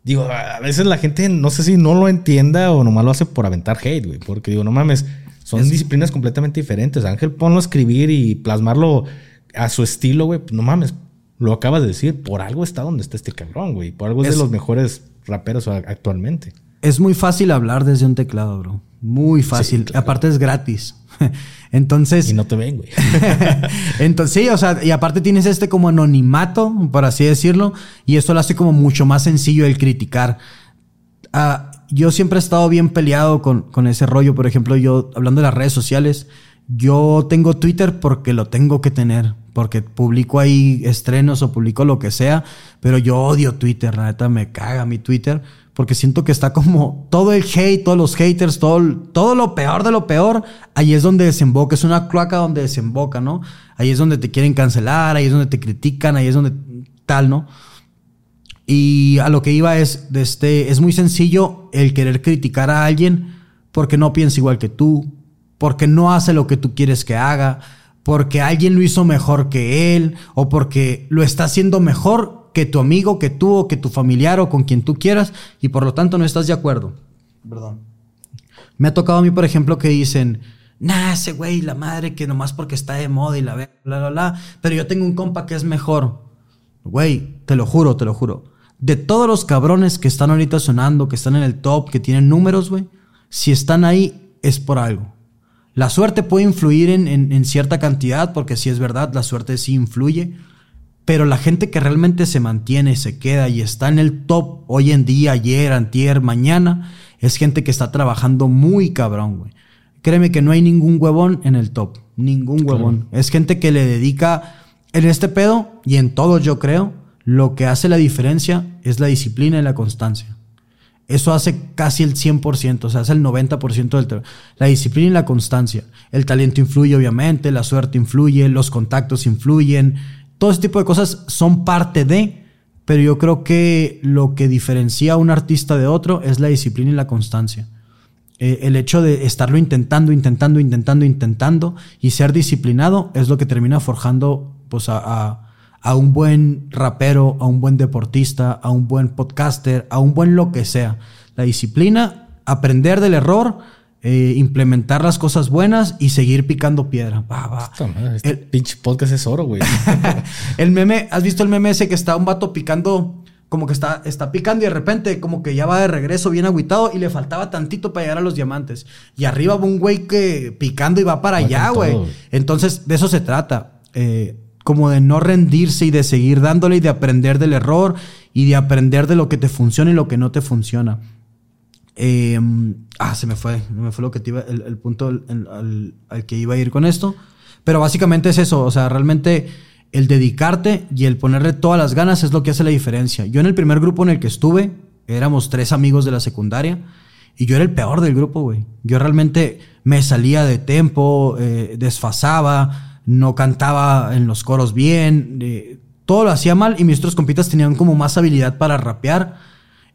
Digo, a veces la gente no sé si no lo entienda o nomás lo hace por aventar hate, güey. Porque digo, no mames, son disciplinas completamente diferentes. Ángel, ponlo a escribir y plasmarlo a su estilo, güey, no mames, lo acabas de decir, por algo está donde está este cabrón, güey. Por algo es, de los mejores raperos actualmente. Es muy fácil hablar desde un teclado, bro. Muy fácil. Aparte es gratis. [LAUGHS] Entonces. Y no te ven, güey. [LAUGHS] Entonces, sí, o sea, y aparte tienes este como anonimato, por así decirlo, y esto lo hace como mucho más sencillo el criticar. Ah, yo siempre he estado bien peleado con, con ese rollo. Por ejemplo, yo, hablando de las redes sociales, yo tengo Twitter porque lo tengo que tener, porque publico ahí estrenos o publico lo que sea, pero yo odio Twitter, la neta me caga mi Twitter, porque siento que está como todo el hate, todos los haters, todo, todo lo peor de lo peor, ahí es donde desemboca, es una cloaca donde desemboca, ¿no? Ahí es donde te quieren cancelar, ahí es donde te critican, ahí es donde tal, ¿no? Y a lo que iba es, de este, es muy sencillo el querer criticar a alguien porque no piensa igual que tú, porque no hace lo que tú quieres que haga, porque alguien lo hizo mejor que él, o porque lo está haciendo mejor que tu amigo, que tú, o que tu familiar, o con quien tú quieras, y por lo tanto no estás de acuerdo. Perdón. Me ha tocado a mí, por ejemplo, que dicen, nah, ese güey, la madre, que nomás porque está de moda y la ve, bla, bla, bla, pero yo tengo un compa que es mejor. Güey, te lo juro, te lo juro. De todos los cabrones que están ahorita sonando, que están en el top, que tienen números, güey, si están ahí es por algo. La suerte puede influir en, cierta cantidad, porque si es verdad, la suerte sí influye. Pero la gente que realmente se mantiene, se queda y está en el top hoy en día, ayer, antier, mañana, es gente que está trabajando muy cabrón, güey. Créeme que no hay ningún huevón en el top. Ningún huevón. Es gente que le dedica en este pedo y en todo, yo creo, lo que hace la diferencia es la disciplina y la constancia. Eso hace casi el 100%, o sea, hace el 90% del La disciplina y la constancia. El talento influye, obviamente, la suerte influye, los contactos influyen. Todo ese tipo de cosas son parte de, pero yo creo que lo que diferencia a un artista de otro es la disciplina y la constancia. Eh, el hecho de estarlo intentando, intentando, intentando, intentando y ser disciplinado es lo que termina forjando pues, a un buen rapero, a un buen deportista, a un buen podcaster, a un buen lo que sea. La disciplina, aprender del error, eh, implementar las cosas buenas y seguir picando piedra. este el, pinche podcast es oro, güey. [LAUGHS] el meme, ¿has visto el meme ese que está un vato picando? Como que está, está picando y de repente como que ya va de regreso bien agüitado y le faltaba tantito para llegar a los diamantes. Y arriba va un güey que picando y va para allá, güey. Entonces, de eso se trata. Eh, como de no rendirse y de seguir dándole y de aprender del error y de aprender de lo que te funciona y lo que no te funciona. Em, ah, se me fue, me fue lo que te iba, el, punto al, que iba a ir con esto. Pero básicamente es eso, o sea, realmente el dedicarte y el ponerle todas las ganas es lo que hace la diferencia. Yo en el primer grupo en el que estuve, éramos tres amigos de la secundaria y yo era el peor del grupo, güey. Yo realmente me salía de tempo, eh, desfasaba, no cantaba en los coros bien, eh, todo lo hacía mal y mis otros compitas tenían como más habilidad para rapear.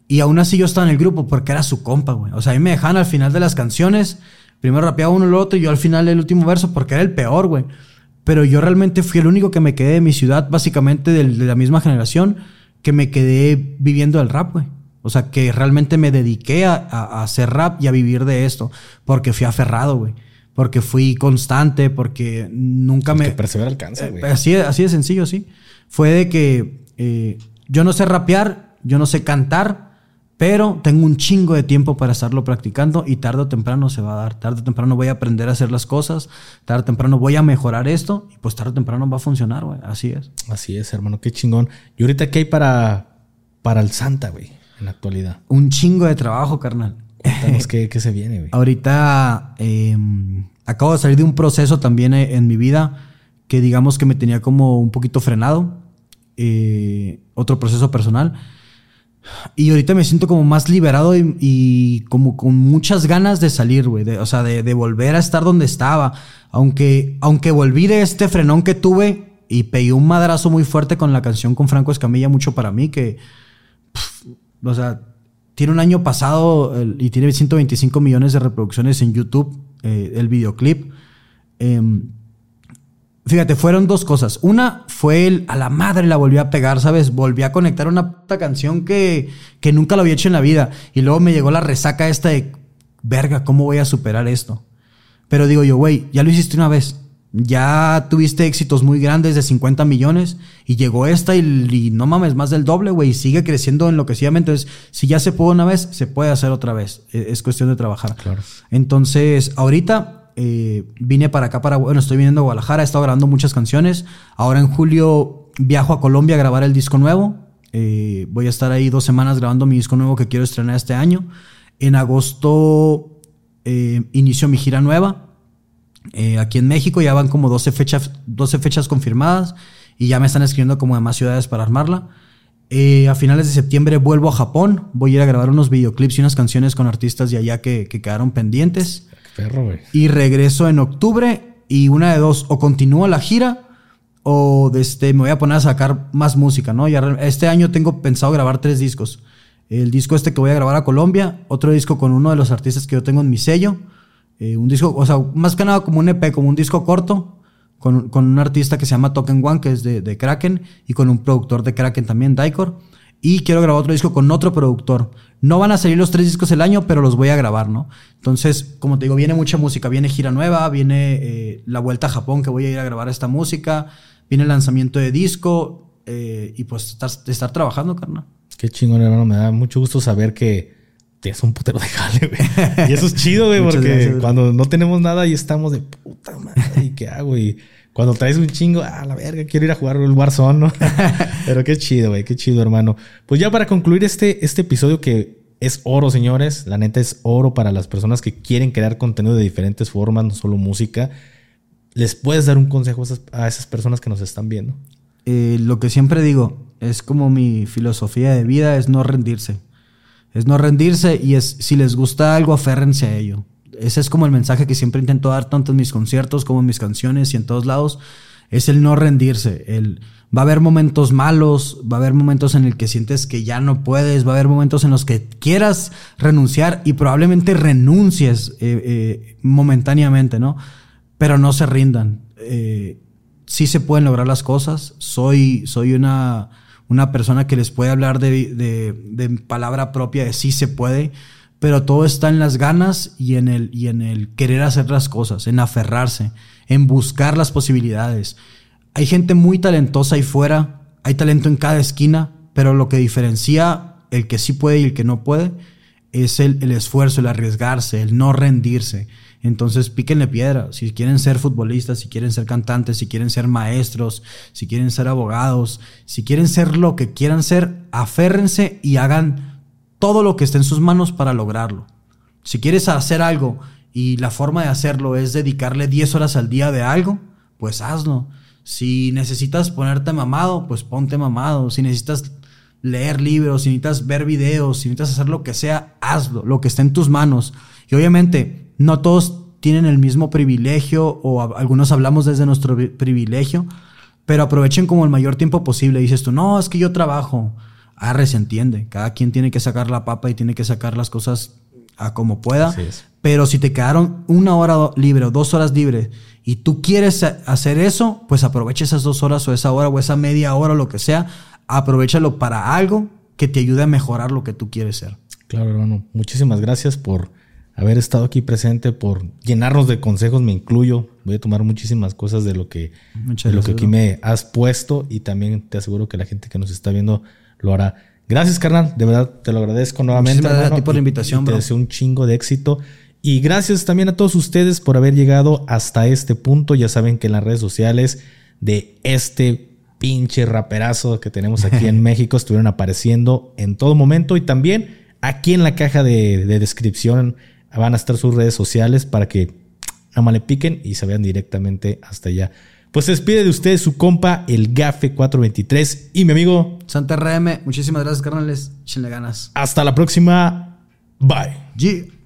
Y aún así yo estaba en el grupo porque era su compa, güey. O sea, a mí me dejaban al final de las canciones. Primero rapeaba uno el otro y yo al final el último verso porque era el peor, güey. Pero yo realmente fui el único que me quedé de mi ciudad, básicamente de, la misma generación, que me quedé viviendo el rap, güey. O sea, que realmente me dediqué a, a hacer rap y a vivir de esto. Porque fui aferrado, güey porque fui constante, porque nunca me... Que persevera alcanza, güey. así, así de sencillo, sí. Fue de que eh, yo no sé rapear, yo no sé cantar, pero tengo un chingo de tiempo para estarlo practicando y tarde o temprano se va a dar. Tarde o temprano voy a aprender a hacer las cosas, tarde o temprano voy a mejorar esto y pues tarde o temprano va a funcionar, güey. Así es. Así es, hermano, qué chingón. ¿Y ahorita qué hay para, para el Santa, güey, en la actualidad? Un chingo de trabajo, carnal. Cuéntanos [LAUGHS] qué, se viene, güey. Ahorita em, acabo de salir de un proceso también eh, en mi vida que digamos que me tenía como un poquito frenado. Eh, otro proceso personal. Y ahorita me siento como más liberado y, como con muchas ganas de salir, güey. o sea, de, volver a estar donde estaba. Aunque, aunque volví de este frenón que tuve y pegué un madrazo muy fuerte con la canción con Franco Escamilla, mucho para mí, que, o sea, tiene un año pasado y tiene 125 millones de reproducciones en YouTube, eh, el videoclip. Em, fíjate, fueron dos cosas. Una fue el a la madre la volví a pegar, ¿sabes? Volví a conectar una puta canción que, que nunca lo había hecho en la vida. Y luego me llegó la resaca esta de, verga, ¿cómo voy a superar esto? Pero digo yo, güey, ya lo hiciste una vez ya tuviste éxitos muy grandes de 50 millones y llegó esta y, no mames, más del doble, güey, y sigue creciendo enloquecidamente. Entonces, si ya se pudo una vez, se puede hacer otra vez. E, es cuestión de trabajar. Claro. Entonces, ahorita eh, vine para acá, para, bueno, estoy viniendo a Guadalajara, he estado grabando muchas canciones. Ahora en julio viajo a Colombia a grabar el disco nuevo. Eh, voy a estar ahí dos semanas grabando mi disco nuevo que quiero estrenar este año. En agosto eh, inicio mi gira nueva eh, aquí en México ya van como 12 fechas, 12 fechas confirmadas y ya me están escribiendo como de más ciudades para armarla. Eh, a finales de septiembre vuelvo a Japón. Voy a ir a grabar unos videoclips y unas canciones con artistas de allá que, quedaron pendientes. Y regreso en octubre y una de dos, o continúo la gira o este, me voy a poner a sacar más música, ¿no? este año tengo pensado grabar tres discos. El disco este que voy a grabar a Colombia, otro disco con uno de los artistas que yo tengo en mi sello eh, un disco, o sea, más que nada como un EP, como un disco corto, con, con un artista que se llama Token One, que es de, de, Kraken, y con un productor de Kraken también, Daikor. Y quiero grabar otro disco con otro productor. No van a salir los tres discos el año, pero los voy a grabar, ¿no? Entonces, como te digo, viene mucha música. Viene gira nueva, viene eh, la vuelta a Japón, que voy a ir a grabar esta música. Viene el lanzamiento de disco. Eh, y pues estar, estar trabajando, carnal. Qué chingón, hermano. Me da mucho gusto saber que tienes un putero de jale, güey. [LAUGHS] Y eso es chido, güey, porque cuando no tenemos nada y estamos de puta madre, ¿y qué hago? Y cuando traes un chingo, ah, la verga, quiero ir a jugar el Warzone, ¿no? [LAUGHS] Pero qué chido, güey, qué chido, hermano. Pues ya para concluir este, este episodio que es oro, señores, la neta es oro para las personas que quieren crear contenido de diferentes formas, no solo música. ¿Les puedes dar un consejo a esas, personas que nos están viendo? Eh, lo que siempre digo, es como mi filosofía de vida, es no rendirse. Es no rendirse y es, si les gusta algo, aférrense a ello. Ese es como el mensaje que siempre intento dar tanto en mis conciertos como en mis canciones y en todos lados. Es el no rendirse. El, va a haber momentos malos, va a haber momentos en el que sientes que ya no puedes, va a haber momentos en los que quieras renunciar y probablemente renuncies eh, eh, momentáneamente, ¿no? Pero no se rindan. Eh, sí se pueden lograr las cosas. Soy, soy una una persona que les puede hablar de, palabra propia, de sí se puede, pero todo está en las ganas y en, el, y en el querer hacer las cosas, en aferrarse, en buscar las posibilidades. Hay gente muy talentosa ahí fuera, hay talento en cada esquina, pero lo que diferencia el que sí puede y el que no puede es el, el esfuerzo, el arriesgarse, el no rendirse. Entonces píquenle piedra. Si quieren ser futbolistas, si quieren ser cantantes, si quieren ser maestros, si quieren ser abogados, si quieren ser lo que quieran ser, aférrense y hagan todo lo que esté en sus manos para lograrlo. Si quieres hacer algo y la forma de hacerlo es dedicarle 10 horas al día de algo, pues hazlo. Si necesitas ponerte mamado, pues ponte mamado. Si necesitas leer libros, si necesitas ver videos, si necesitas hacer lo que sea, hazlo, lo que esté en tus manos. Y obviamente, no todos tienen el mismo privilegio o algunos hablamos desde nuestro privilegio, pero aprovechen como el mayor tiempo posible. Dices tú, no, es que yo trabajo. Arre, se entiende. Cada quien tiene que sacar la papa y tiene que sacar las cosas a como pueda. Pero si te quedaron una hora libre o dos horas libres y tú quieres hacer eso, pues aprovecha esas dos horas o esa hora o esa media hora o lo que sea. Aprovechalo para algo que te ayude a mejorar lo que tú quieres ser. Claro, hermano. Muchísimas gracias por haber estado aquí presente, por llenarnos de consejos, me incluyo. Voy a tomar muchísimas cosas de lo que, de lo que aquí me has puesto y también te aseguro que la gente que nos está viendo lo hará. Gracias, carnal. De verdad, te lo agradezco nuevamente. Gracias a ti por la invitación, Te deseo un chingo de éxito. Y gracias también a todos ustedes por haber llegado hasta este punto. Ya saben que en las redes sociales de este pinche raperazo que tenemos aquí en [LAUGHS] México estuvieron apareciendo en todo momento y también aquí en la caja de, de descripción van a estar sus redes sociales para que nada más le piquen y se vean directamente hasta allá. Pues se despide de ustedes su compa, el Gafe 423 y mi amigo Santa RM. Muchísimas gracias, carnales. Échenle ganas. Hasta la próxima. Bye.